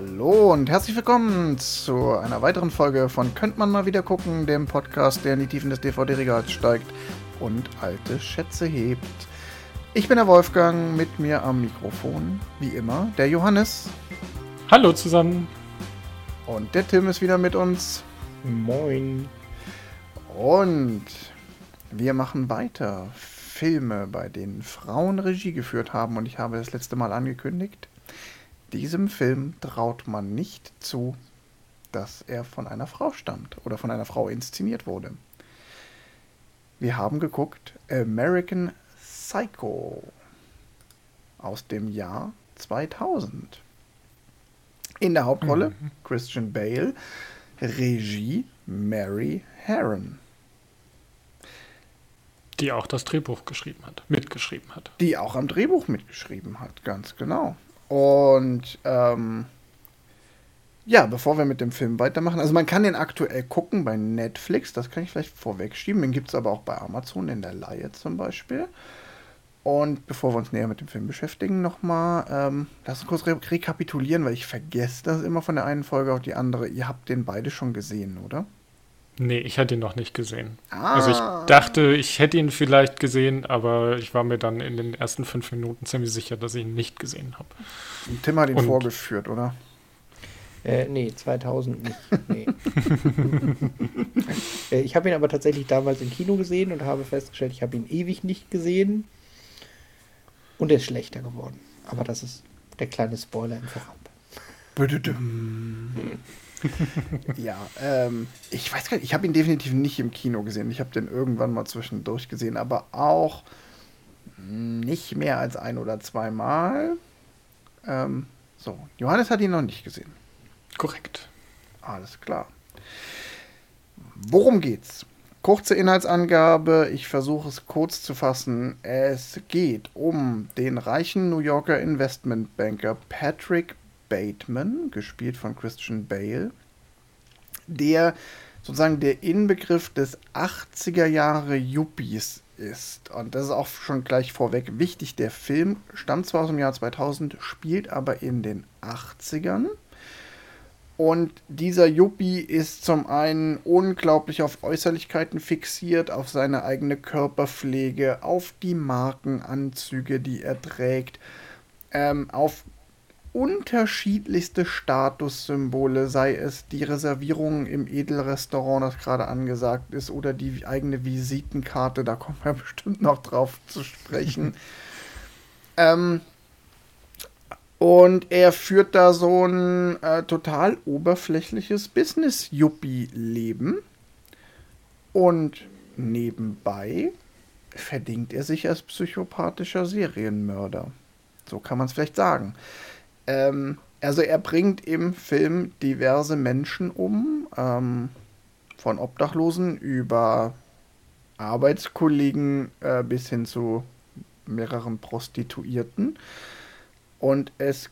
Hallo und herzlich willkommen zu einer weiteren Folge von Könnt man mal wieder gucken, dem Podcast, der in die Tiefen des DVD-Regals steigt und alte Schätze hebt. Ich bin der Wolfgang, mit mir am Mikrofon, wie immer, der Johannes. Hallo zusammen. Und der Tim ist wieder mit uns. Moin. Und wir machen weiter. Filme, bei denen Frauen Regie geführt haben. Und ich habe das letzte Mal angekündigt, diesem Film traut man nicht zu, dass er von einer Frau stammt oder von einer Frau inszeniert wurde. Wir haben geguckt American Psycho aus dem Jahr 2000. In der Hauptrolle mhm. Christian Bale, Regie Mary Herron. Die auch das Drehbuch geschrieben hat, mitgeschrieben hat. Die auch am Drehbuch mitgeschrieben hat, ganz genau. Und ähm, ja, bevor wir mit dem Film weitermachen, also man kann den aktuell gucken bei Netflix, das kann ich vielleicht vorwegschieben. Den gibt es aber auch bei Amazon in der Laie zum Beispiel. Und bevor wir uns näher mit dem Film beschäftigen, nochmal, ähm, lass uns kurz re rekapitulieren, weil ich vergesse das immer von der einen Folge auf die andere. Ihr habt den beide schon gesehen, oder? Nee, ich hatte ihn noch nicht gesehen. Ah. Also ich dachte, ich hätte ihn vielleicht gesehen, aber ich war mir dann in den ersten fünf Minuten ziemlich sicher, dass ich ihn nicht gesehen habe. Tim hat ihn Und vorgeführt, oder? Äh, nee, 2000 nicht. Nee. äh, ich habe ihn aber tatsächlich damals im Kino gesehen und habe festgestellt, ich habe ihn ewig nicht gesehen. Und er ist schlechter geworden. Aber das ist der kleine Spoiler im Vorab. ja, ähm, ich weiß gar nicht, ich habe ihn definitiv nicht im Kino gesehen. Ich habe den irgendwann mal zwischendurch gesehen, aber auch nicht mehr als ein oder zweimal. Ähm, so, Johannes hat ihn noch nicht gesehen. Korrekt. Alles klar. Worum geht's? Kurze Inhaltsangabe, ich versuche es kurz zu fassen. Es geht um den reichen New Yorker Investmentbanker Patrick Bateman, gespielt von Christian Bale, der sozusagen der Inbegriff des 80er Jahre Yuppies ist. Und das ist auch schon gleich vorweg wichtig. Der Film stammt zwar aus dem Jahr 2000, spielt aber in den 80ern. Und dieser Yuppie ist zum einen unglaublich auf Äußerlichkeiten fixiert, auf seine eigene Körperpflege, auf die Markenanzüge, die er trägt, ähm, auf unterschiedlichste Statussymbole, sei es die Reservierung im Edelrestaurant, das gerade angesagt ist, oder die eigene Visitenkarte, da kommen wir bestimmt noch drauf zu sprechen. ähm, und er führt da so ein äh, total oberflächliches Business-Yuppie-Leben. Und nebenbei verdingt er sich als psychopathischer Serienmörder. So kann man es vielleicht sagen. Ähm, also er bringt im Film diverse Menschen um, ähm, von Obdachlosen über Arbeitskollegen äh, bis hin zu mehreren Prostituierten. Und es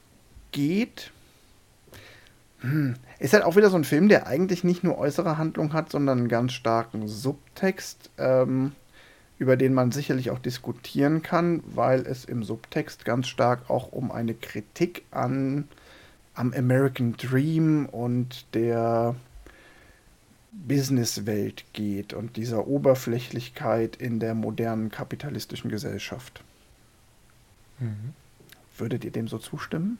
geht. Hm, ist halt auch wieder so ein Film, der eigentlich nicht nur äußere Handlung hat, sondern einen ganz starken Subtext. Ähm, über den man sicherlich auch diskutieren kann, weil es im Subtext ganz stark auch um eine Kritik an am American Dream und der Businesswelt geht und dieser Oberflächlichkeit in der modernen kapitalistischen Gesellschaft. Mhm. Würdet ihr dem so zustimmen?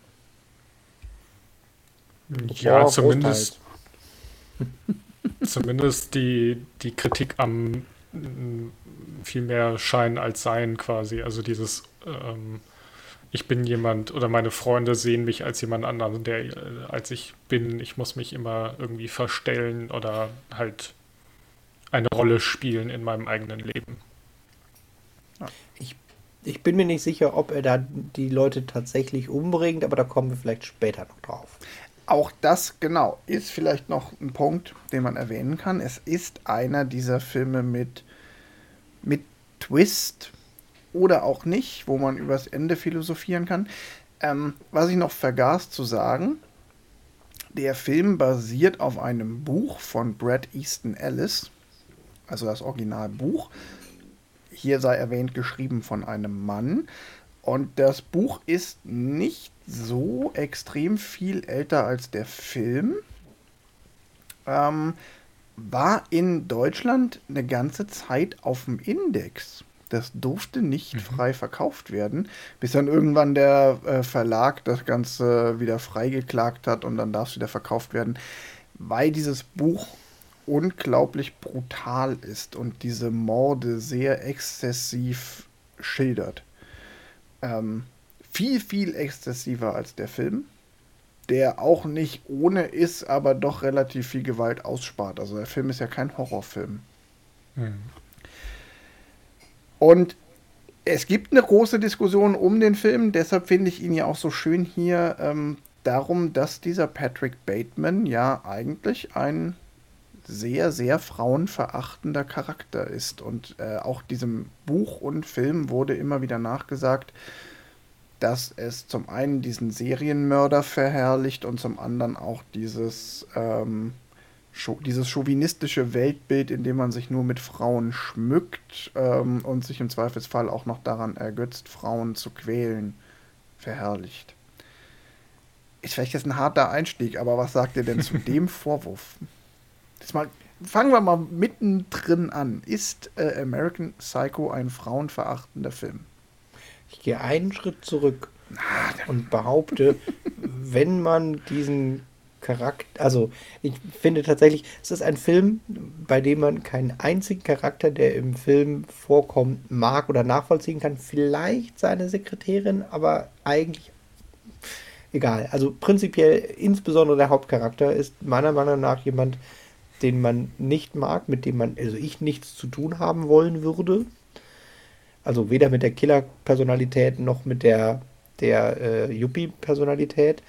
Ja, ja zumindest, zumindest die, die Kritik am viel mehr Schein als Sein quasi. Also dieses, ähm, ich bin jemand oder meine Freunde sehen mich als jemand anderen, der äh, als ich bin, ich muss mich immer irgendwie verstellen oder halt eine Rolle spielen in meinem eigenen Leben. Ich, ich bin mir nicht sicher, ob er da die Leute tatsächlich umbringt, aber da kommen wir vielleicht später noch drauf. Auch das, genau, ist vielleicht noch ein Punkt, den man erwähnen kann. Es ist einer dieser Filme mit mit Twist oder auch nicht, wo man übers Ende philosophieren kann. Ähm, was ich noch vergaß zu sagen, der Film basiert auf einem Buch von Brad Easton Ellis, also das Originalbuch. Hier sei erwähnt, geschrieben von einem Mann. Und das Buch ist nicht so extrem viel älter als der Film. Ähm, war in Deutschland eine ganze Zeit auf dem Index. Das durfte nicht mhm. frei verkauft werden, bis dann irgendwann der äh, Verlag das Ganze wieder freigeklagt hat und dann darf es wieder verkauft werden, weil dieses Buch unglaublich brutal ist und diese Morde sehr exzessiv schildert. Ähm, viel, viel exzessiver als der Film, der auch nicht ohne ist, aber doch relativ viel Gewalt ausspart. Also der Film ist ja kein Horrorfilm. Mhm. Und es gibt eine große Diskussion um den Film, deshalb finde ich ihn ja auch so schön hier ähm, darum, dass dieser Patrick Bateman ja eigentlich ein sehr, sehr frauenverachtender Charakter ist. Und äh, auch diesem Buch und Film wurde immer wieder nachgesagt, dass es zum einen diesen Serienmörder verherrlicht und zum anderen auch dieses ähm, dieses chauvinistische Weltbild, in dem man sich nur mit Frauen schmückt ähm, und sich im Zweifelsfall auch noch daran ergötzt, Frauen zu quälen, verherrlicht. Ist vielleicht jetzt ein harter Einstieg, aber was sagt ihr denn zu dem Vorwurf? Das mal, fangen wir mal mittendrin an. Ist äh, American Psycho ein frauenverachtender Film? Ich gehe einen Schritt zurück und behaupte, wenn man diesen Charakter, also ich finde tatsächlich, es ist ein Film, bei dem man keinen einzigen Charakter, der im Film vorkommt, mag oder nachvollziehen kann. Vielleicht seine Sekretärin, aber eigentlich egal. Also prinzipiell, insbesondere der Hauptcharakter ist meiner Meinung nach jemand, den man nicht mag, mit dem man, also ich nichts zu tun haben wollen würde. Also weder mit der Killer-Personalität noch mit der, der äh, Yuppie-Personalität.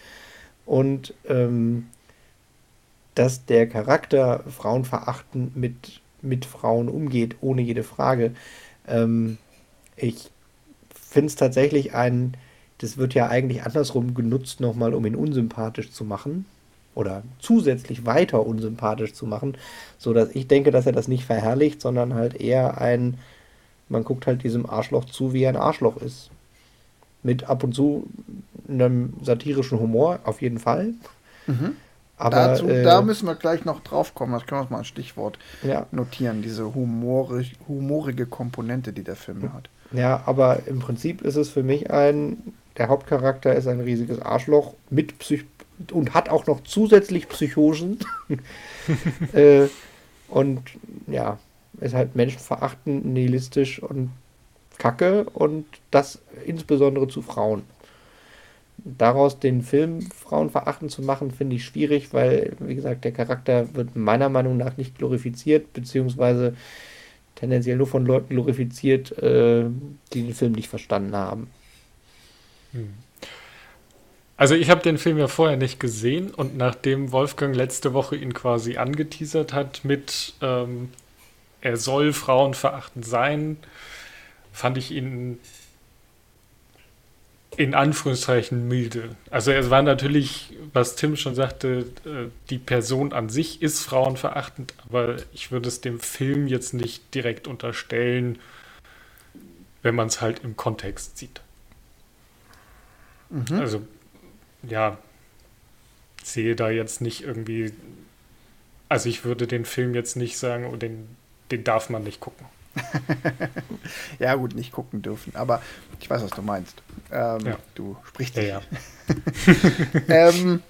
Und ähm, dass der Charakter frauenverachtend mit, mit Frauen umgeht, ohne jede Frage. Ähm, ich finde es tatsächlich ein, das wird ja eigentlich andersrum genutzt, nochmal um ihn unsympathisch zu machen oder zusätzlich weiter unsympathisch zu machen, so dass ich denke, dass er das nicht verherrlicht, sondern halt eher ein, man guckt halt diesem Arschloch zu, wie er ein Arschloch ist mit ab und zu einem satirischen Humor, auf jeden Fall. Mhm. Aber, Dazu, äh, da müssen wir gleich noch drauf kommen, das können wir uns mal ein Stichwort ja. notieren, diese humorig, humorige Komponente, die der Film hat. Ja, aber im Prinzip ist es für mich ein, der Hauptcharakter ist ein riesiges Arschloch mit Psych und hat auch noch zusätzlich Psychosen. äh, und ja, ist halt menschenverachtend, nihilistisch und kacke und das insbesondere zu Frauen. Daraus den Film frauenverachtend zu machen, finde ich schwierig, weil, wie gesagt, der Charakter wird meiner Meinung nach nicht glorifiziert, beziehungsweise tendenziell nur von Leuten glorifiziert, äh, die den Film nicht verstanden haben. Hm. Also ich habe den Film ja vorher nicht gesehen und nachdem Wolfgang letzte Woche ihn quasi angeteasert hat mit ähm, er soll frauenverachtend sein, fand ich ihn in Anführungszeichen milde. Also es war natürlich, was Tim schon sagte, äh, die Person an sich ist frauenverachtend, aber ich würde es dem Film jetzt nicht direkt unterstellen, wenn man es halt im Kontext sieht. Mhm. Also ja, sehe da jetzt nicht irgendwie, also ich würde den Film jetzt nicht sagen, oh, den, den darf man nicht gucken. ja, gut, nicht gucken dürfen, aber ich weiß, was du meinst. Ähm, ja. Du sprichst ja. ja. ähm,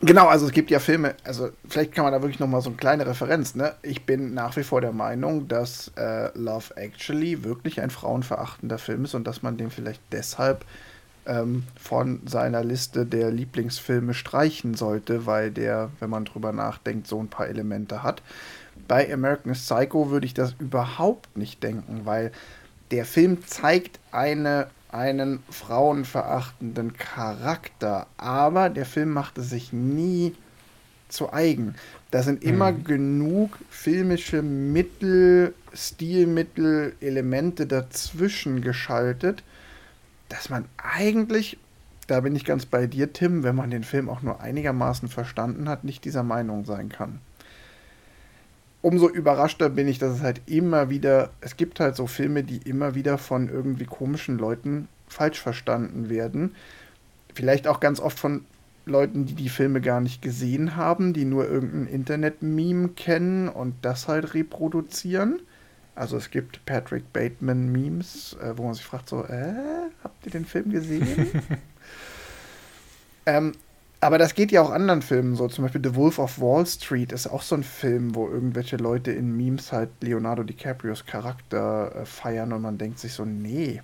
genau, also es gibt ja Filme, also vielleicht kann man da wirklich nochmal so eine kleine Referenz, ne? Ich bin nach wie vor der Meinung, dass äh, Love Actually wirklich ein frauenverachtender Film ist und dass man den vielleicht deshalb ähm, von seiner Liste der Lieblingsfilme streichen sollte, weil der, wenn man drüber nachdenkt, so ein paar Elemente hat. Bei American Psycho würde ich das überhaupt nicht denken, weil der Film zeigt eine, einen frauenverachtenden Charakter, aber der Film macht es sich nie zu eigen. Da sind immer mhm. genug filmische Mittel, Stilmittel, Elemente dazwischen geschaltet, dass man eigentlich, da bin ich ganz bei dir, Tim, wenn man den Film auch nur einigermaßen verstanden hat, nicht dieser Meinung sein kann umso überraschter bin ich, dass es halt immer wieder, es gibt halt so Filme, die immer wieder von irgendwie komischen Leuten falsch verstanden werden. Vielleicht auch ganz oft von Leuten, die die Filme gar nicht gesehen haben, die nur irgendein Internet-Meme kennen und das halt reproduzieren. Also es gibt Patrick Bateman-Memes, äh, wo man sich fragt so, äh, habt ihr den Film gesehen? ähm, aber das geht ja auch anderen Filmen so. Zum Beispiel The Wolf of Wall Street ist auch so ein Film, wo irgendwelche Leute in Memes halt Leonardo DiCaprios Charakter äh, feiern und man denkt sich so, nee,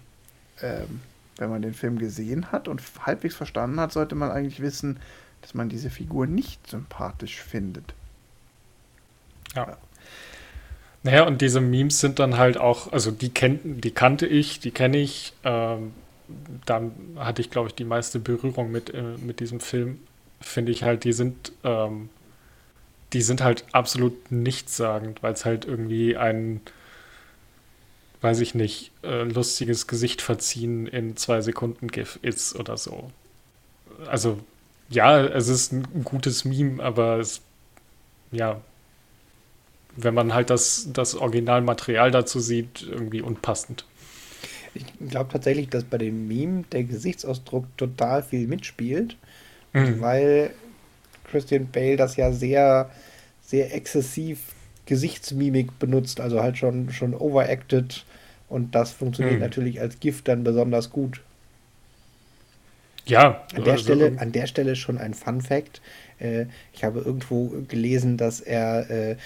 ähm, wenn man den Film gesehen hat und halbwegs verstanden hat, sollte man eigentlich wissen, dass man diese Figur nicht sympathisch findet. Ja. Naja, und diese Memes sind dann halt auch, also die, kenn, die kannte ich, die kenne ich. Ähm, dann hatte ich, glaube ich, die meiste Berührung mit, äh, mit diesem Film. Finde ich halt, die sind, ähm, die sind halt absolut nichtssagend, weil es halt irgendwie ein weiß ich nicht, äh, lustiges Gesicht verziehen in zwei Sekunden GIF ist oder so. Also, ja, es ist ein gutes Meme, aber es, ja, wenn man halt das, das Originalmaterial dazu sieht, irgendwie unpassend. Ich glaube tatsächlich, dass bei dem Meme der Gesichtsausdruck total viel mitspielt, mhm. weil Christian Bale das ja sehr, sehr exzessiv Gesichtsmimik benutzt, also halt schon, schon overacted und das funktioniert mhm. natürlich als Gift dann besonders gut. Ja. An der, also, Stelle, an der Stelle schon ein Fun Fact. Äh, ich habe irgendwo gelesen, dass er äh,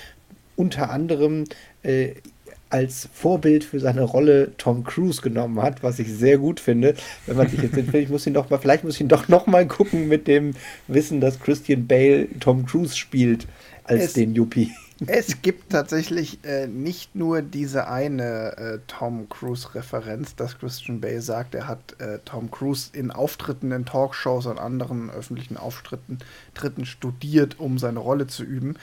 unter anderem äh, als Vorbild für seine Rolle Tom Cruise genommen hat, was ich sehr gut finde. Wenn man sich jetzt den Film, ich muss ihn doch mal, vielleicht muss ich ihn doch noch mal gucken mit dem Wissen, dass Christian Bale Tom Cruise spielt als es, den Yuppie. Es gibt tatsächlich äh, nicht nur diese eine äh, Tom Cruise-Referenz, dass Christian Bale sagt, er hat äh, Tom Cruise in Auftritten in Talkshows und anderen öffentlichen Auftritten Tritten studiert, um seine Rolle zu üben.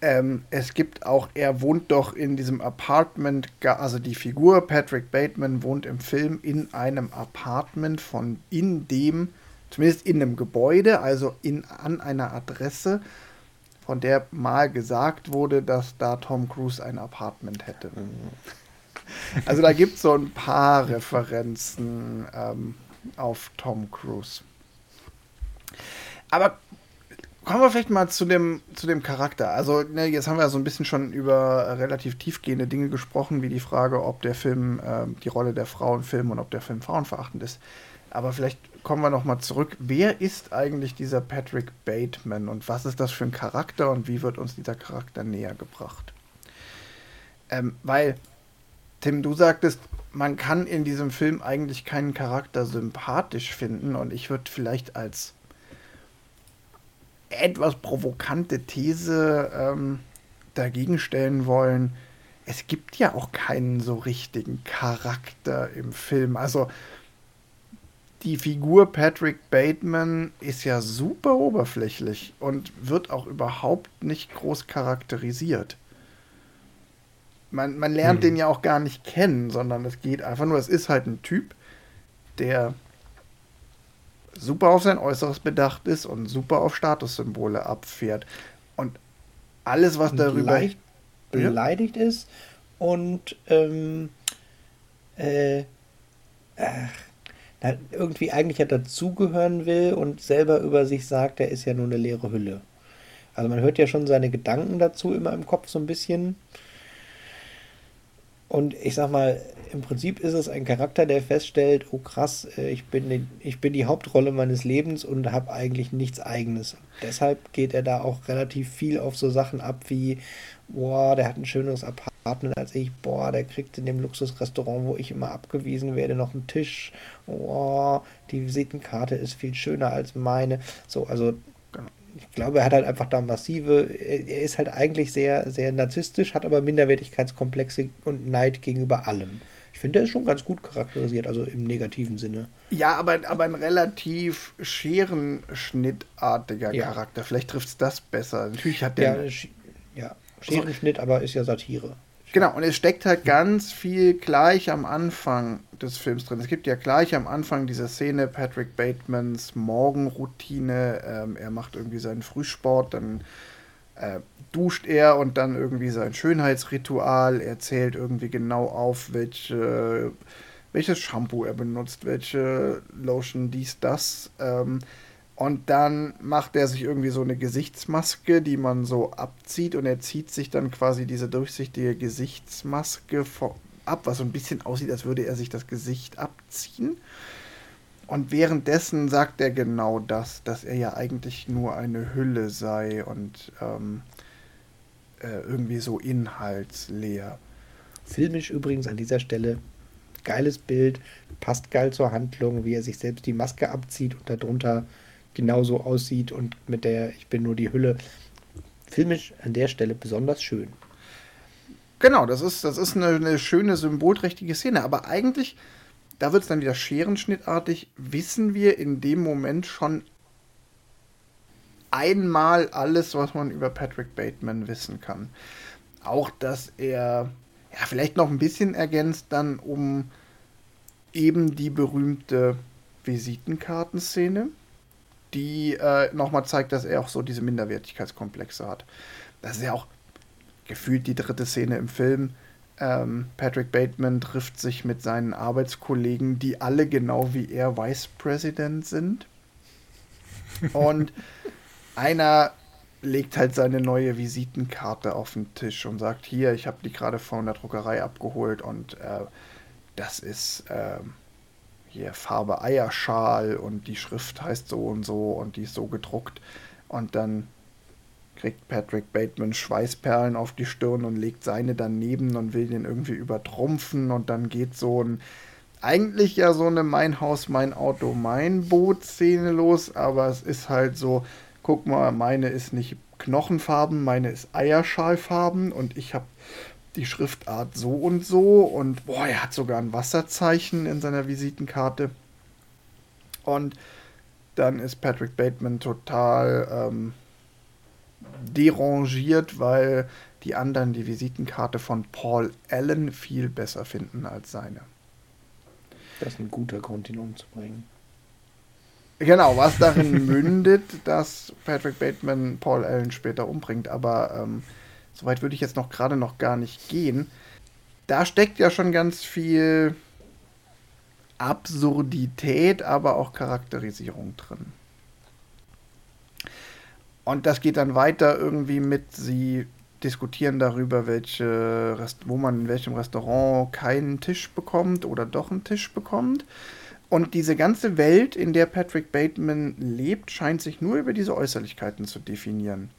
Ähm, es gibt auch, er wohnt doch in diesem Apartment, also die Figur Patrick Bateman wohnt im Film in einem Apartment von in dem, zumindest in einem Gebäude, also in, an einer Adresse von der mal gesagt wurde, dass da Tom Cruise ein Apartment hätte. Also da gibt es so ein paar Referenzen ähm, auf Tom Cruise. Aber kommen wir vielleicht mal zu dem, zu dem Charakter. Also, ne, jetzt haben wir so ein bisschen schon über relativ tiefgehende Dinge gesprochen, wie die Frage, ob der Film äh, die Rolle der Frau im Film und ob der Film frauenverachtend ist. Aber vielleicht kommen wir nochmal zurück. Wer ist eigentlich dieser Patrick Bateman und was ist das für ein Charakter und wie wird uns dieser Charakter näher gebracht? Ähm, weil, Tim, du sagtest, man kann in diesem Film eigentlich keinen Charakter sympathisch finden und ich würde vielleicht als etwas provokante These ähm, dagegen stellen wollen, es gibt ja auch keinen so richtigen Charakter im Film. Also die Figur Patrick Bateman ist ja super oberflächlich und wird auch überhaupt nicht groß charakterisiert. Man, man lernt hm. den ja auch gar nicht kennen, sondern es geht einfach nur, es ist halt ein Typ, der super auf sein Äußeres bedacht ist und super auf Statussymbole abfährt. Und alles, was darüber Leicht beleidigt ist und ähm, äh, ach, irgendwie eigentlich ja dazugehören will und selber über sich sagt, er ist ja nur eine leere Hülle. Also man hört ja schon seine Gedanken dazu immer im Kopf so ein bisschen. Und ich sag mal, im Prinzip ist es ein Charakter, der feststellt, oh krass, äh, ich bin die, ich bin die Hauptrolle meines Lebens und habe eigentlich nichts eigenes. deshalb geht er da auch relativ viel auf so Sachen ab wie, boah, der hat ein schöneres Apartment als ich, boah, der kriegt in dem Luxusrestaurant, wo ich immer abgewiesen werde, noch einen Tisch, boah, die Visitenkarte ist viel schöner als meine. So, also ich glaube, er hat halt einfach da massive, er ist halt eigentlich sehr, sehr narzisstisch, hat aber Minderwertigkeitskomplexe und Neid gegenüber allem. Ich finde, er ist schon ganz gut charakterisiert, also im negativen Sinne. Ja, aber, aber ein relativ scherenschnittartiger ja. Charakter. Vielleicht trifft es das besser. Natürlich hat der. Ja, ja. Scherenschnitt, aber ist ja Satire. Genau, und es steckt halt ganz viel gleich am Anfang des Films drin. Es gibt ja gleich am Anfang diese Szene Patrick Batemans Morgenroutine. Ähm, er macht irgendwie seinen Frühsport, dann äh, duscht er und dann irgendwie sein Schönheitsritual. Er zählt irgendwie genau auf, welche welches Shampoo er benutzt, welche Lotion, dies, das. Ähm, und dann macht er sich irgendwie so eine Gesichtsmaske, die man so abzieht und er zieht sich dann quasi diese durchsichtige Gesichtsmaske ab, was so ein bisschen aussieht, als würde er sich das Gesicht abziehen. Und währenddessen sagt er genau das, dass er ja eigentlich nur eine Hülle sei und ähm, äh, irgendwie so inhaltsleer. Filmisch übrigens an dieser Stelle geiles Bild, passt geil zur Handlung, wie er sich selbst die Maske abzieht und darunter genauso aussieht und mit der Ich bin nur die Hülle. Filmisch an der Stelle besonders schön. Genau, das ist, das ist eine, eine schöne symbolträchtige Szene, aber eigentlich, da wird es dann wieder scherenschnittartig, wissen wir in dem Moment schon einmal alles, was man über Patrick Bateman wissen kann. Auch, dass er ja vielleicht noch ein bisschen ergänzt dann um eben die berühmte Visitenkartenszene, die äh, nochmal zeigt, dass er auch so diese Minderwertigkeitskomplexe hat. Das ist ja auch gefühlt die dritte Szene im Film. Ähm, Patrick Bateman trifft sich mit seinen Arbeitskollegen, die alle genau wie er Vice President sind. Und einer legt halt seine neue Visitenkarte auf den Tisch und sagt, hier, ich habe die gerade von der Druckerei abgeholt und äh, das ist äh, hier Farbe Eierschal und die Schrift heißt so und so und die ist so gedruckt. Und dann kriegt Patrick Bateman Schweißperlen auf die Stirn und legt seine daneben und will den irgendwie übertrumpfen und dann geht so ein eigentlich ja so eine Mein Haus, mein Auto, mein Boot Szene los, aber es ist halt so, guck mal, meine ist nicht Knochenfarben, meine ist Eierschalfarben und ich habe die Schriftart so und so und boah, er hat sogar ein Wasserzeichen in seiner Visitenkarte. Und dann ist Patrick Bateman total ähm, derangiert, weil die anderen die Visitenkarte von Paul Allen viel besser finden als seine. Das ist ein guter Grund, ihn umzubringen. Genau, was darin mündet, dass Patrick Bateman Paul Allen später umbringt. Aber ähm, soweit würde ich jetzt noch gerade noch gar nicht gehen. Da steckt ja schon ganz viel Absurdität, aber auch Charakterisierung drin. Und das geht dann weiter irgendwie mit, sie diskutieren darüber, welche Rest wo man in welchem Restaurant keinen Tisch bekommt oder doch einen Tisch bekommt. Und diese ganze Welt, in der Patrick Bateman lebt, scheint sich nur über diese Äußerlichkeiten zu definieren.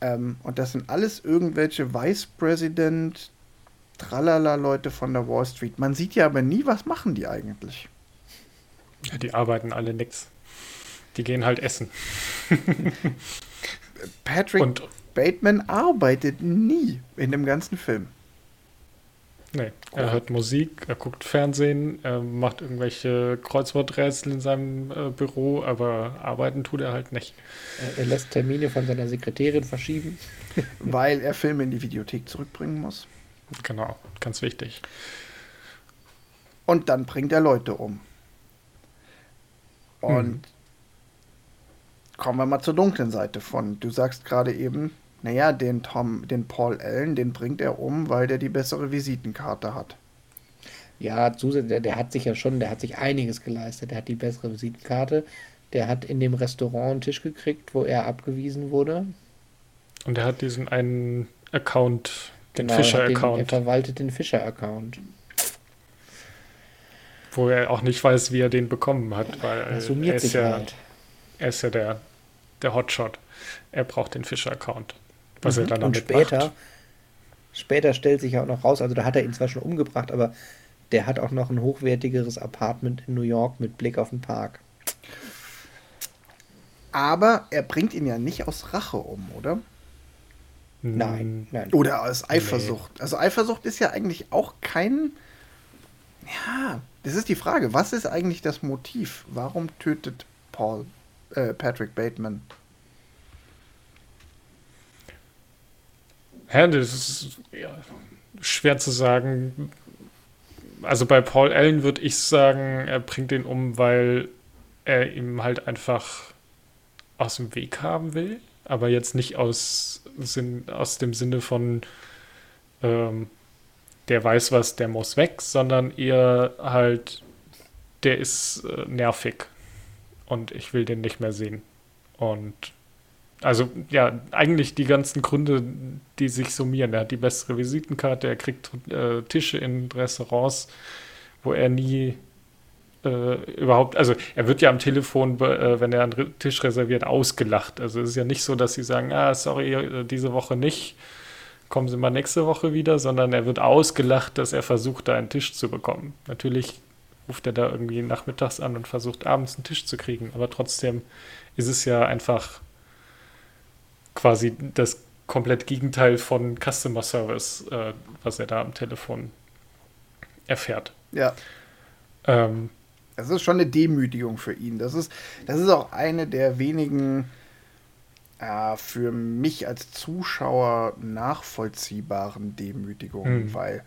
Ähm, und das sind alles irgendwelche Vice President, Tralala-Leute von der Wall Street. Man sieht ja aber nie, was machen die eigentlich. Ja, die arbeiten alle nix. Die gehen halt essen. Patrick und, Bateman arbeitet nie in dem ganzen Film. Nee, er hört Musik, er guckt Fernsehen, er macht irgendwelche Kreuzworträtsel in seinem äh, Büro, aber arbeiten tut er halt nicht. Er, er lässt Termine von seiner Sekretärin verschieben. Weil er Filme in die Videothek zurückbringen muss. Genau, ganz wichtig. Und dann bringt er Leute um. Und hm. kommen wir mal zur dunklen Seite von. Du sagst gerade eben, naja, den Tom, den Paul Allen, den bringt er um, weil der die bessere Visitenkarte hat. Ja, der, der hat sich ja schon, der hat sich einiges geleistet. Der hat die bessere Visitenkarte. Der hat in dem Restaurant einen Tisch gekriegt, wo er abgewiesen wurde. Und er hat diesen einen Account, den genau, Fischer-Account. Er verwaltet den Fischer-Account. Wo er auch nicht weiß, wie er den bekommen hat, weil er, er ist ja, halt. er ist ja der, der Hotshot. Er braucht den Fischer-Account. Was mhm. er dann Und später, macht. später stellt sich ja auch noch raus, also da hat er ihn zwar schon umgebracht, aber der hat auch noch ein hochwertigeres Apartment in New York mit Blick auf den Park. Aber er bringt ihn ja nicht aus Rache um, oder? Nein, nein. Oder aus Eifersucht. Nee. Also Eifersucht ist ja eigentlich auch kein. Ja, das ist die Frage. Was ist eigentlich das Motiv? Warum tötet Paul äh, Patrick Bateman Ja, das ist ja, schwer zu sagen. Also bei Paul Allen würde ich sagen, er bringt ihn um, weil er ihm halt einfach aus dem Weg haben will, aber jetzt nicht aus, Sinn, aus dem Sinne von, ähm, der weiß was, der muss weg, sondern eher halt, der ist äh, nervig und ich will den nicht mehr sehen. Und also ja, eigentlich die ganzen Gründe, die sich summieren. Er hat die bessere Visitenkarte, er kriegt äh, Tische in Restaurants, wo er nie äh, überhaupt, also er wird ja am Telefon, äh, wenn er einen Tisch reserviert, ausgelacht. Also es ist ja nicht so, dass sie sagen, ah, sorry, äh, diese Woche nicht, kommen Sie mal nächste Woche wieder, sondern er wird ausgelacht, dass er versucht, da einen Tisch zu bekommen. Natürlich ruft er da irgendwie nachmittags an und versucht abends einen Tisch zu kriegen, aber trotzdem ist es ja einfach quasi das komplett Gegenteil von Customer Service, äh, was er da am Telefon erfährt. Ja. Ähm, das ist schon eine Demütigung für ihn. Das ist, das ist auch eine der wenigen äh, für mich als Zuschauer nachvollziehbaren Demütigungen, hm. weil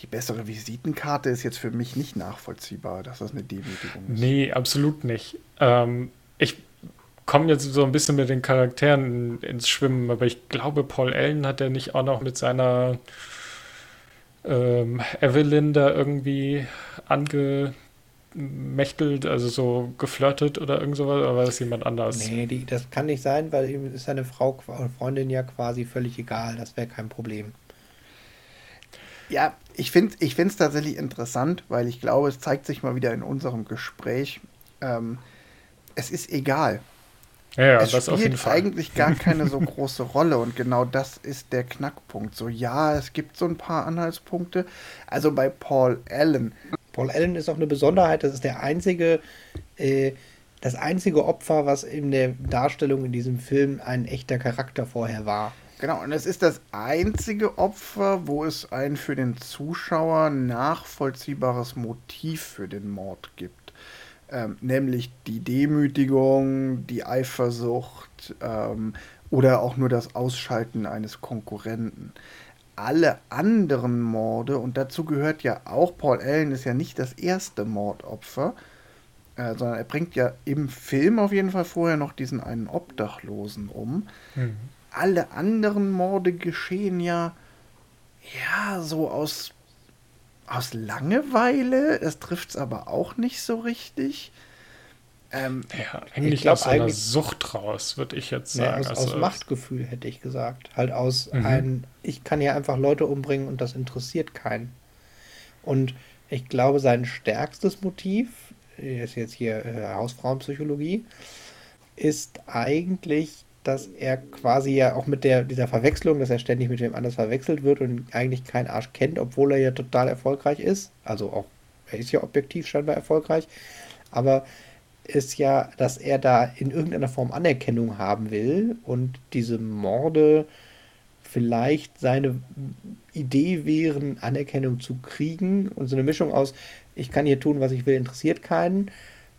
die bessere Visitenkarte ist jetzt für mich nicht nachvollziehbar, dass das eine Demütigung ist. Nee, absolut nicht. Ähm, ich komme jetzt so ein bisschen mit den Charakteren ins Schwimmen, aber ich glaube, Paul Allen hat er nicht auch noch mit seiner ähm, Evelyn da irgendwie angemächtelt, also so geflirtet oder irgend sowas, oder war das jemand anders? Nee, die, das kann nicht sein, weil ihm ist seine Frau, Freundin ja quasi völlig egal, das wäre kein Problem. Ja, ich finde es ich tatsächlich interessant, weil ich glaube, es zeigt sich mal wieder in unserem Gespräch, ähm, es ist egal. Ja, ja, es das spielt eigentlich gar keine so große Rolle und genau das ist der Knackpunkt. So, ja, es gibt so ein paar Anhaltspunkte. Also bei Paul Allen. Paul Allen ist auch eine Besonderheit, das ist der einzige, äh, das einzige Opfer, was in der Darstellung in diesem Film ein echter Charakter vorher war. Genau, und es ist das einzige Opfer, wo es ein für den Zuschauer nachvollziehbares Motiv für den Mord gibt. Ähm, nämlich die Demütigung, die Eifersucht ähm, oder auch nur das Ausschalten eines Konkurrenten. Alle anderen Morde, und dazu gehört ja auch, Paul Allen ist ja nicht das erste Mordopfer, äh, sondern er bringt ja im Film auf jeden Fall vorher noch diesen einen Obdachlosen um. Mhm alle anderen Morde geschehen ja, ja, so aus, aus Langeweile. Das trifft es aber auch nicht so richtig. Ähm, ja, eigentlich glaub, aus einer Sucht raus, würde ich jetzt sagen. Nee, aus, also, aus Machtgefühl hätte ich gesagt. Halt aus mhm. ein, ich kann ja einfach Leute umbringen und das interessiert keinen. Und ich glaube, sein stärkstes Motiv, ist jetzt hier äh, Hausfrauenpsychologie, ist eigentlich dass er quasi ja auch mit der, dieser Verwechslung, dass er ständig mit wem anders verwechselt wird und eigentlich keinen Arsch kennt, obwohl er ja total erfolgreich ist. Also auch, er ist ja objektiv scheinbar erfolgreich. Aber ist ja, dass er da in irgendeiner Form Anerkennung haben will und diese Morde vielleicht seine Idee wären, Anerkennung zu kriegen und so eine Mischung aus, ich kann hier tun, was ich will, interessiert keinen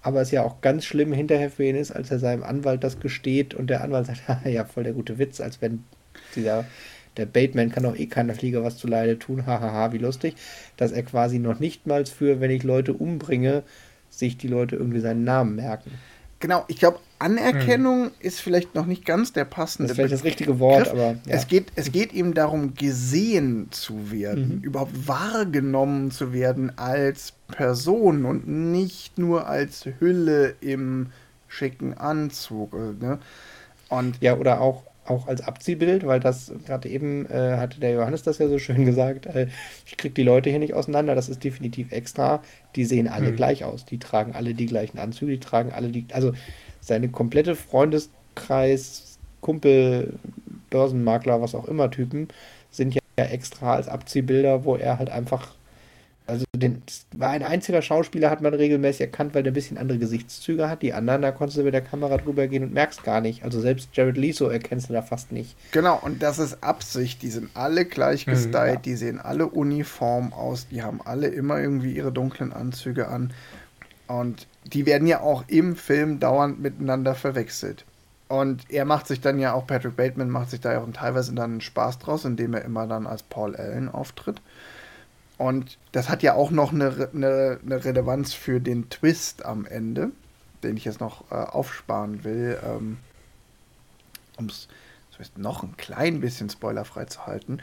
aber es ja auch ganz schlimm hinterher für ihn ist, als er seinem Anwalt das gesteht und der Anwalt sagt, ja, voll der gute Witz, als wenn dieser, der Bateman kann doch eh keiner Flieger was zu Leide tun, hahaha, wie lustig, dass er quasi noch nicht mal für, wenn ich Leute umbringe, sich die Leute irgendwie seinen Namen merken. Genau, ich glaube, Anerkennung hm. ist vielleicht noch nicht ganz der passende. Das ist vielleicht das richtige Wort, aber. Ja. Es, geht, es geht ihm darum, gesehen zu werden, mhm. überhaupt wahrgenommen zu werden als Person und nicht nur als Hülle im schicken Anzug. Ne? Und ja, oder auch, auch als Abziehbild, weil das gerade eben äh, hatte der Johannes das ja so schön gesagt, äh, ich kriege die Leute hier nicht auseinander, das ist definitiv extra. Die sehen alle hm. gleich aus, die tragen alle die gleichen Anzüge, die tragen alle die, also seine komplette Freundeskreis, Kumpel, Börsenmakler, was auch immer Typen, sind ja extra als Abziehbilder, wo er halt einfach also den, war ein einziger Schauspieler, hat man regelmäßig erkannt, weil der ein bisschen andere Gesichtszüge hat. Die anderen, da konntest du mit der Kamera drüber gehen und merkst gar nicht. Also selbst Jared Leto erkennst du da fast nicht. Genau, und das ist Absicht. Die sind alle gleich mhm, gestylt, mhm, ja. die sehen alle uniform aus, die haben alle immer irgendwie ihre dunklen Anzüge an. Und die werden ja auch im Film dauernd miteinander verwechselt. Und er macht sich dann ja auch, Patrick Bateman macht sich da ja auch teilweise dann einen Spaß draus, indem er immer dann als Paul Allen auftritt. Und das hat ja auch noch eine, eine, eine Relevanz für den Twist am Ende, den ich jetzt noch äh, aufsparen will, ähm, um es noch ein klein bisschen spoilerfrei zu halten.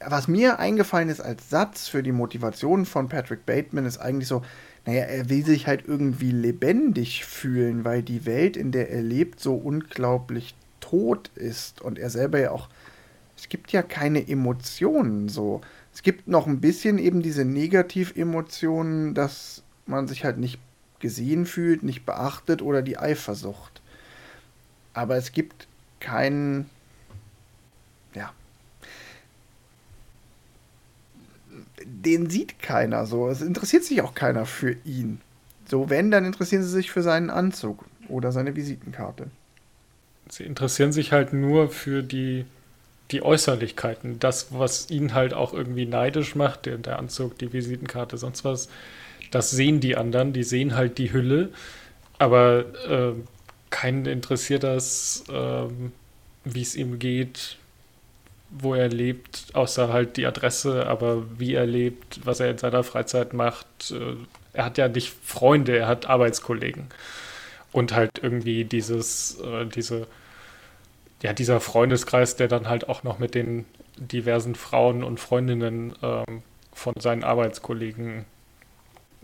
was mir eingefallen ist als Satz für die Motivation von Patrick Bateman, ist eigentlich so, naja, er will sich halt irgendwie lebendig fühlen, weil die Welt, in der er lebt, so unglaublich tot ist und er selber ja auch, es gibt ja keine Emotionen so. Es gibt noch ein bisschen eben diese Negativemotionen, dass man sich halt nicht gesehen fühlt, nicht beachtet oder die Eifersucht. Aber es gibt keinen, ja, den sieht keiner so. Es interessiert sich auch keiner für ihn. So, wenn, dann interessieren sie sich für seinen Anzug oder seine Visitenkarte. Sie interessieren sich halt nur für die, die Äußerlichkeiten. Das, was ihn halt auch irgendwie neidisch macht, der, der Anzug, die Visitenkarte, sonst was, das sehen die anderen. Die sehen halt die Hülle. Aber äh, keinen interessiert das, äh, wie es ihm geht, wo er lebt, außer halt die Adresse, aber wie er lebt, was er in seiner Freizeit macht. Äh, er hat ja nicht Freunde, er hat Arbeitskollegen. Und halt irgendwie dieses, äh, diese, ja, dieser Freundeskreis, der dann halt auch noch mit den diversen Frauen und Freundinnen ähm, von seinen Arbeitskollegen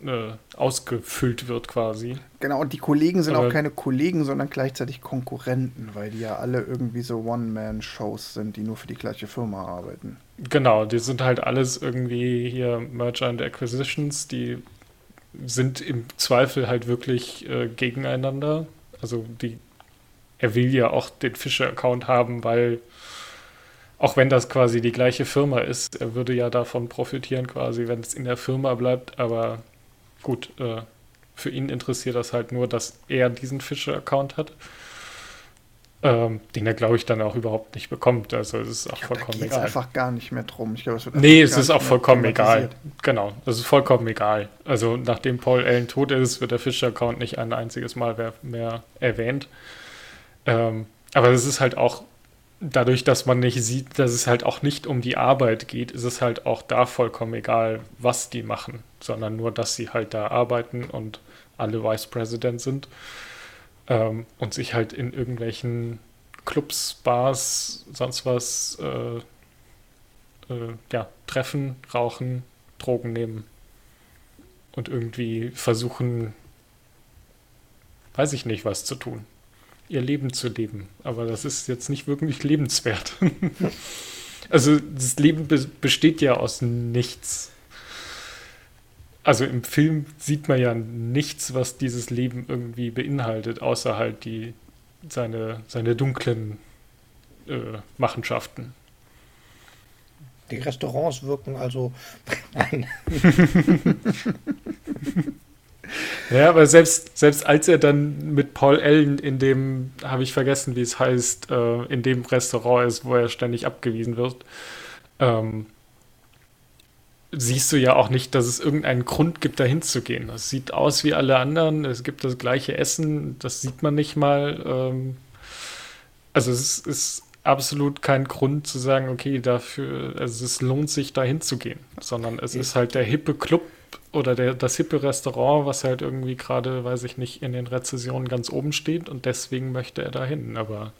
äh, ausgefüllt wird quasi. Genau, und die Kollegen sind Aber auch keine Kollegen, sondern gleichzeitig Konkurrenten, weil die ja alle irgendwie so One-Man-Shows sind, die nur für die gleiche Firma arbeiten. Genau, die sind halt alles irgendwie hier Merger and Acquisitions, die sind im Zweifel halt wirklich äh, gegeneinander. Also die, er will ja auch den Fischer-Account haben, weil auch wenn das quasi die gleiche Firma ist, er würde ja davon profitieren quasi, wenn es in der Firma bleibt, aber gut, äh, für ihn interessiert das halt nur, dass er diesen Fischer-Account hat. Ähm, den er, glaube ich, dann auch überhaupt nicht bekommt. Also es ist auch glaub, vollkommen da egal. einfach gar nicht mehr drum. Ich glaub, es nee, es ist auch vollkommen egal. Genau, es ist vollkommen egal. Also nachdem Paul Allen tot ist, wird der Fischer-Account nicht ein einziges Mal mehr erwähnt. Ähm, aber es ist halt auch dadurch, dass man nicht sieht, dass es halt auch nicht um die Arbeit geht, ist es halt auch da vollkommen egal, was die machen, sondern nur, dass sie halt da arbeiten und alle Vice President sind ähm, und sich halt in irgendwelchen Clubs, Bars, sonst was äh, äh, ja, treffen, rauchen, Drogen nehmen und irgendwie versuchen, weiß ich nicht, was zu tun ihr Leben zu leben. Aber das ist jetzt nicht wirklich lebenswert. also das Leben be besteht ja aus nichts. Also im Film sieht man ja nichts, was dieses Leben irgendwie beinhaltet, außer halt die seine, seine dunklen äh, Machenschaften. Die Restaurants wirken also. Nein. Ja, aber selbst, selbst als er dann mit Paul Allen in dem, habe ich vergessen, wie es heißt, äh, in dem Restaurant ist, wo er ständig abgewiesen wird, ähm, siehst du ja auch nicht, dass es irgendeinen Grund gibt, da hinzugehen. Es sieht aus wie alle anderen, es gibt das gleiche Essen, das sieht man nicht mal. Ähm, also es ist absolut kein Grund zu sagen, okay, dafür, also es lohnt sich da hinzugehen, sondern es ist halt der hippe Club, oder der, das hippe Restaurant, was halt irgendwie gerade, weiß ich nicht, in den Rezessionen ganz oben steht und deswegen möchte er da hin, aber.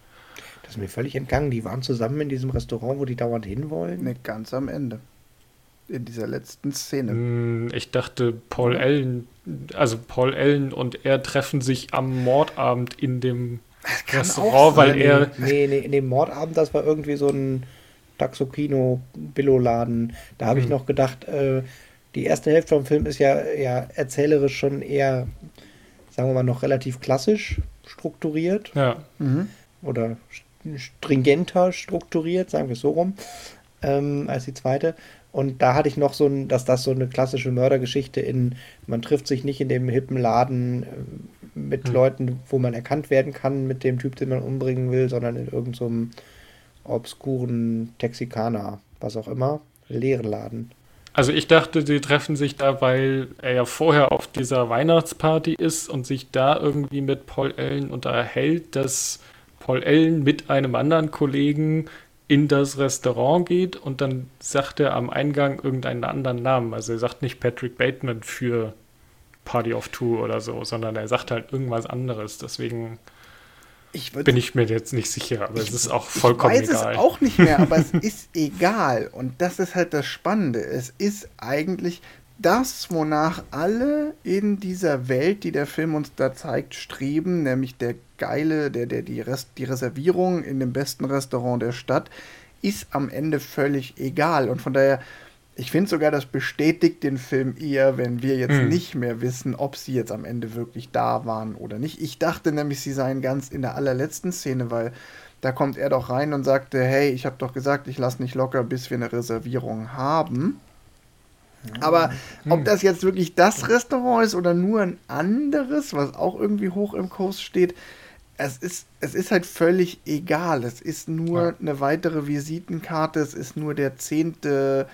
Das ist mir völlig entgangen. Die waren zusammen in diesem Restaurant, wo die dauernd hinwollen? Ne, ganz am Ende. In dieser letzten Szene. Hm, ich dachte, Paul Allen, also Paul Allen und er treffen sich am Mordabend in dem Restaurant, weil er. Nee, nee, in dem Mordabend, das war irgendwie so ein Taxokino-Billo-Laden. Da habe hm. ich noch gedacht, äh, die erste Hälfte vom Film ist ja, ja erzählerisch schon eher, sagen wir mal, noch relativ klassisch strukturiert. Ja. Mhm. Oder stringenter strukturiert, sagen wir es so rum, ähm, als die zweite. Und da hatte ich noch so ein, dass das so eine klassische Mördergeschichte in, man trifft sich nicht in dem hippen Laden äh, mit mhm. Leuten, wo man erkannt werden kann mit dem Typ, den man umbringen will, sondern in irgendeinem so obskuren Texikaner, was auch immer, leeren Laden. Also ich dachte, sie treffen sich da, weil er ja vorher auf dieser Weihnachtsparty ist und sich da irgendwie mit Paul Allen unterhält, dass Paul Allen mit einem anderen Kollegen in das Restaurant geht und dann sagt er am Eingang irgendeinen anderen Namen. Also er sagt nicht Patrick Bateman für Party of Two oder so, sondern er sagt halt irgendwas anderes. Deswegen ich bin ich mir jetzt nicht sicher, aber es ist auch vollkommen egal. Ich weiß egal. es auch nicht mehr, aber es ist egal. Und das ist halt das Spannende. Es ist eigentlich das, wonach alle in dieser Welt, die der Film uns da zeigt, streben, nämlich der geile, der, der, die, Rest, die Reservierung in dem besten Restaurant der Stadt, ist am Ende völlig egal. Und von daher ich finde sogar, das bestätigt den Film eher, wenn wir jetzt mhm. nicht mehr wissen, ob sie jetzt am Ende wirklich da waren oder nicht. Ich dachte nämlich, sie seien ganz in der allerletzten Szene, weil da kommt er doch rein und sagte, hey, ich habe doch gesagt, ich lasse nicht locker, bis wir eine Reservierung haben. Aber mhm. ob das jetzt wirklich das Restaurant ist oder nur ein anderes, was auch irgendwie hoch im Kurs steht, es ist, es ist halt völlig egal. Es ist nur ja. eine weitere Visitenkarte, es ist nur der zehnte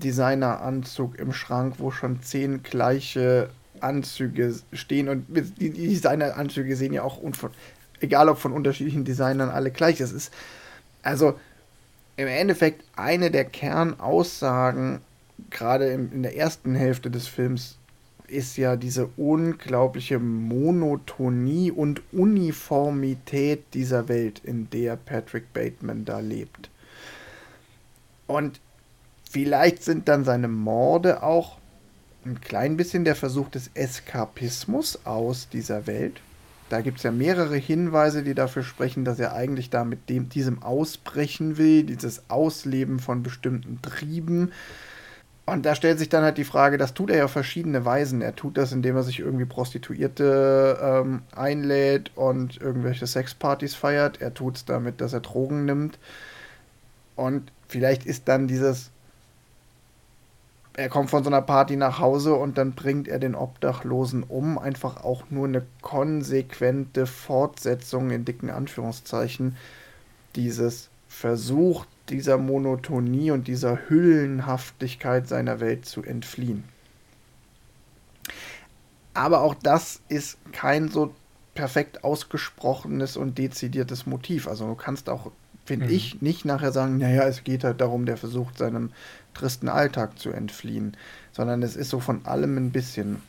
Designeranzug im Schrank, wo schon zehn gleiche Anzüge stehen. Und die Designeranzüge sehen ja auch, egal ob von unterschiedlichen Designern, alle gleich. Es ist also im Endeffekt eine der Kernaussagen, gerade in der ersten Hälfte des Films, ist ja diese unglaubliche Monotonie und Uniformität dieser Welt, in der Patrick Bateman da lebt. Und Vielleicht sind dann seine Morde auch ein klein bisschen der Versuch des Eskapismus aus dieser Welt. Da gibt es ja mehrere Hinweise, die dafür sprechen, dass er eigentlich da mit dem, diesem ausbrechen will, dieses Ausleben von bestimmten Trieben. Und da stellt sich dann halt die Frage, das tut er ja auf verschiedene Weisen. Er tut das, indem er sich irgendwie Prostituierte ähm, einlädt und irgendwelche Sexpartys feiert. Er tut es damit, dass er Drogen nimmt. Und vielleicht ist dann dieses er kommt von so einer Party nach Hause und dann bringt er den Obdachlosen um. Einfach auch nur eine konsequente Fortsetzung in dicken Anführungszeichen dieses Versuch dieser Monotonie und dieser Hüllenhaftigkeit seiner Welt zu entfliehen. Aber auch das ist kein so perfekt ausgesprochenes und dezidiertes Motiv. Also du kannst auch, finde mhm. ich, nicht nachher sagen, naja, es geht halt darum, der versucht seinem tristen Alltag zu entfliehen, sondern es ist so von allem ein bisschen.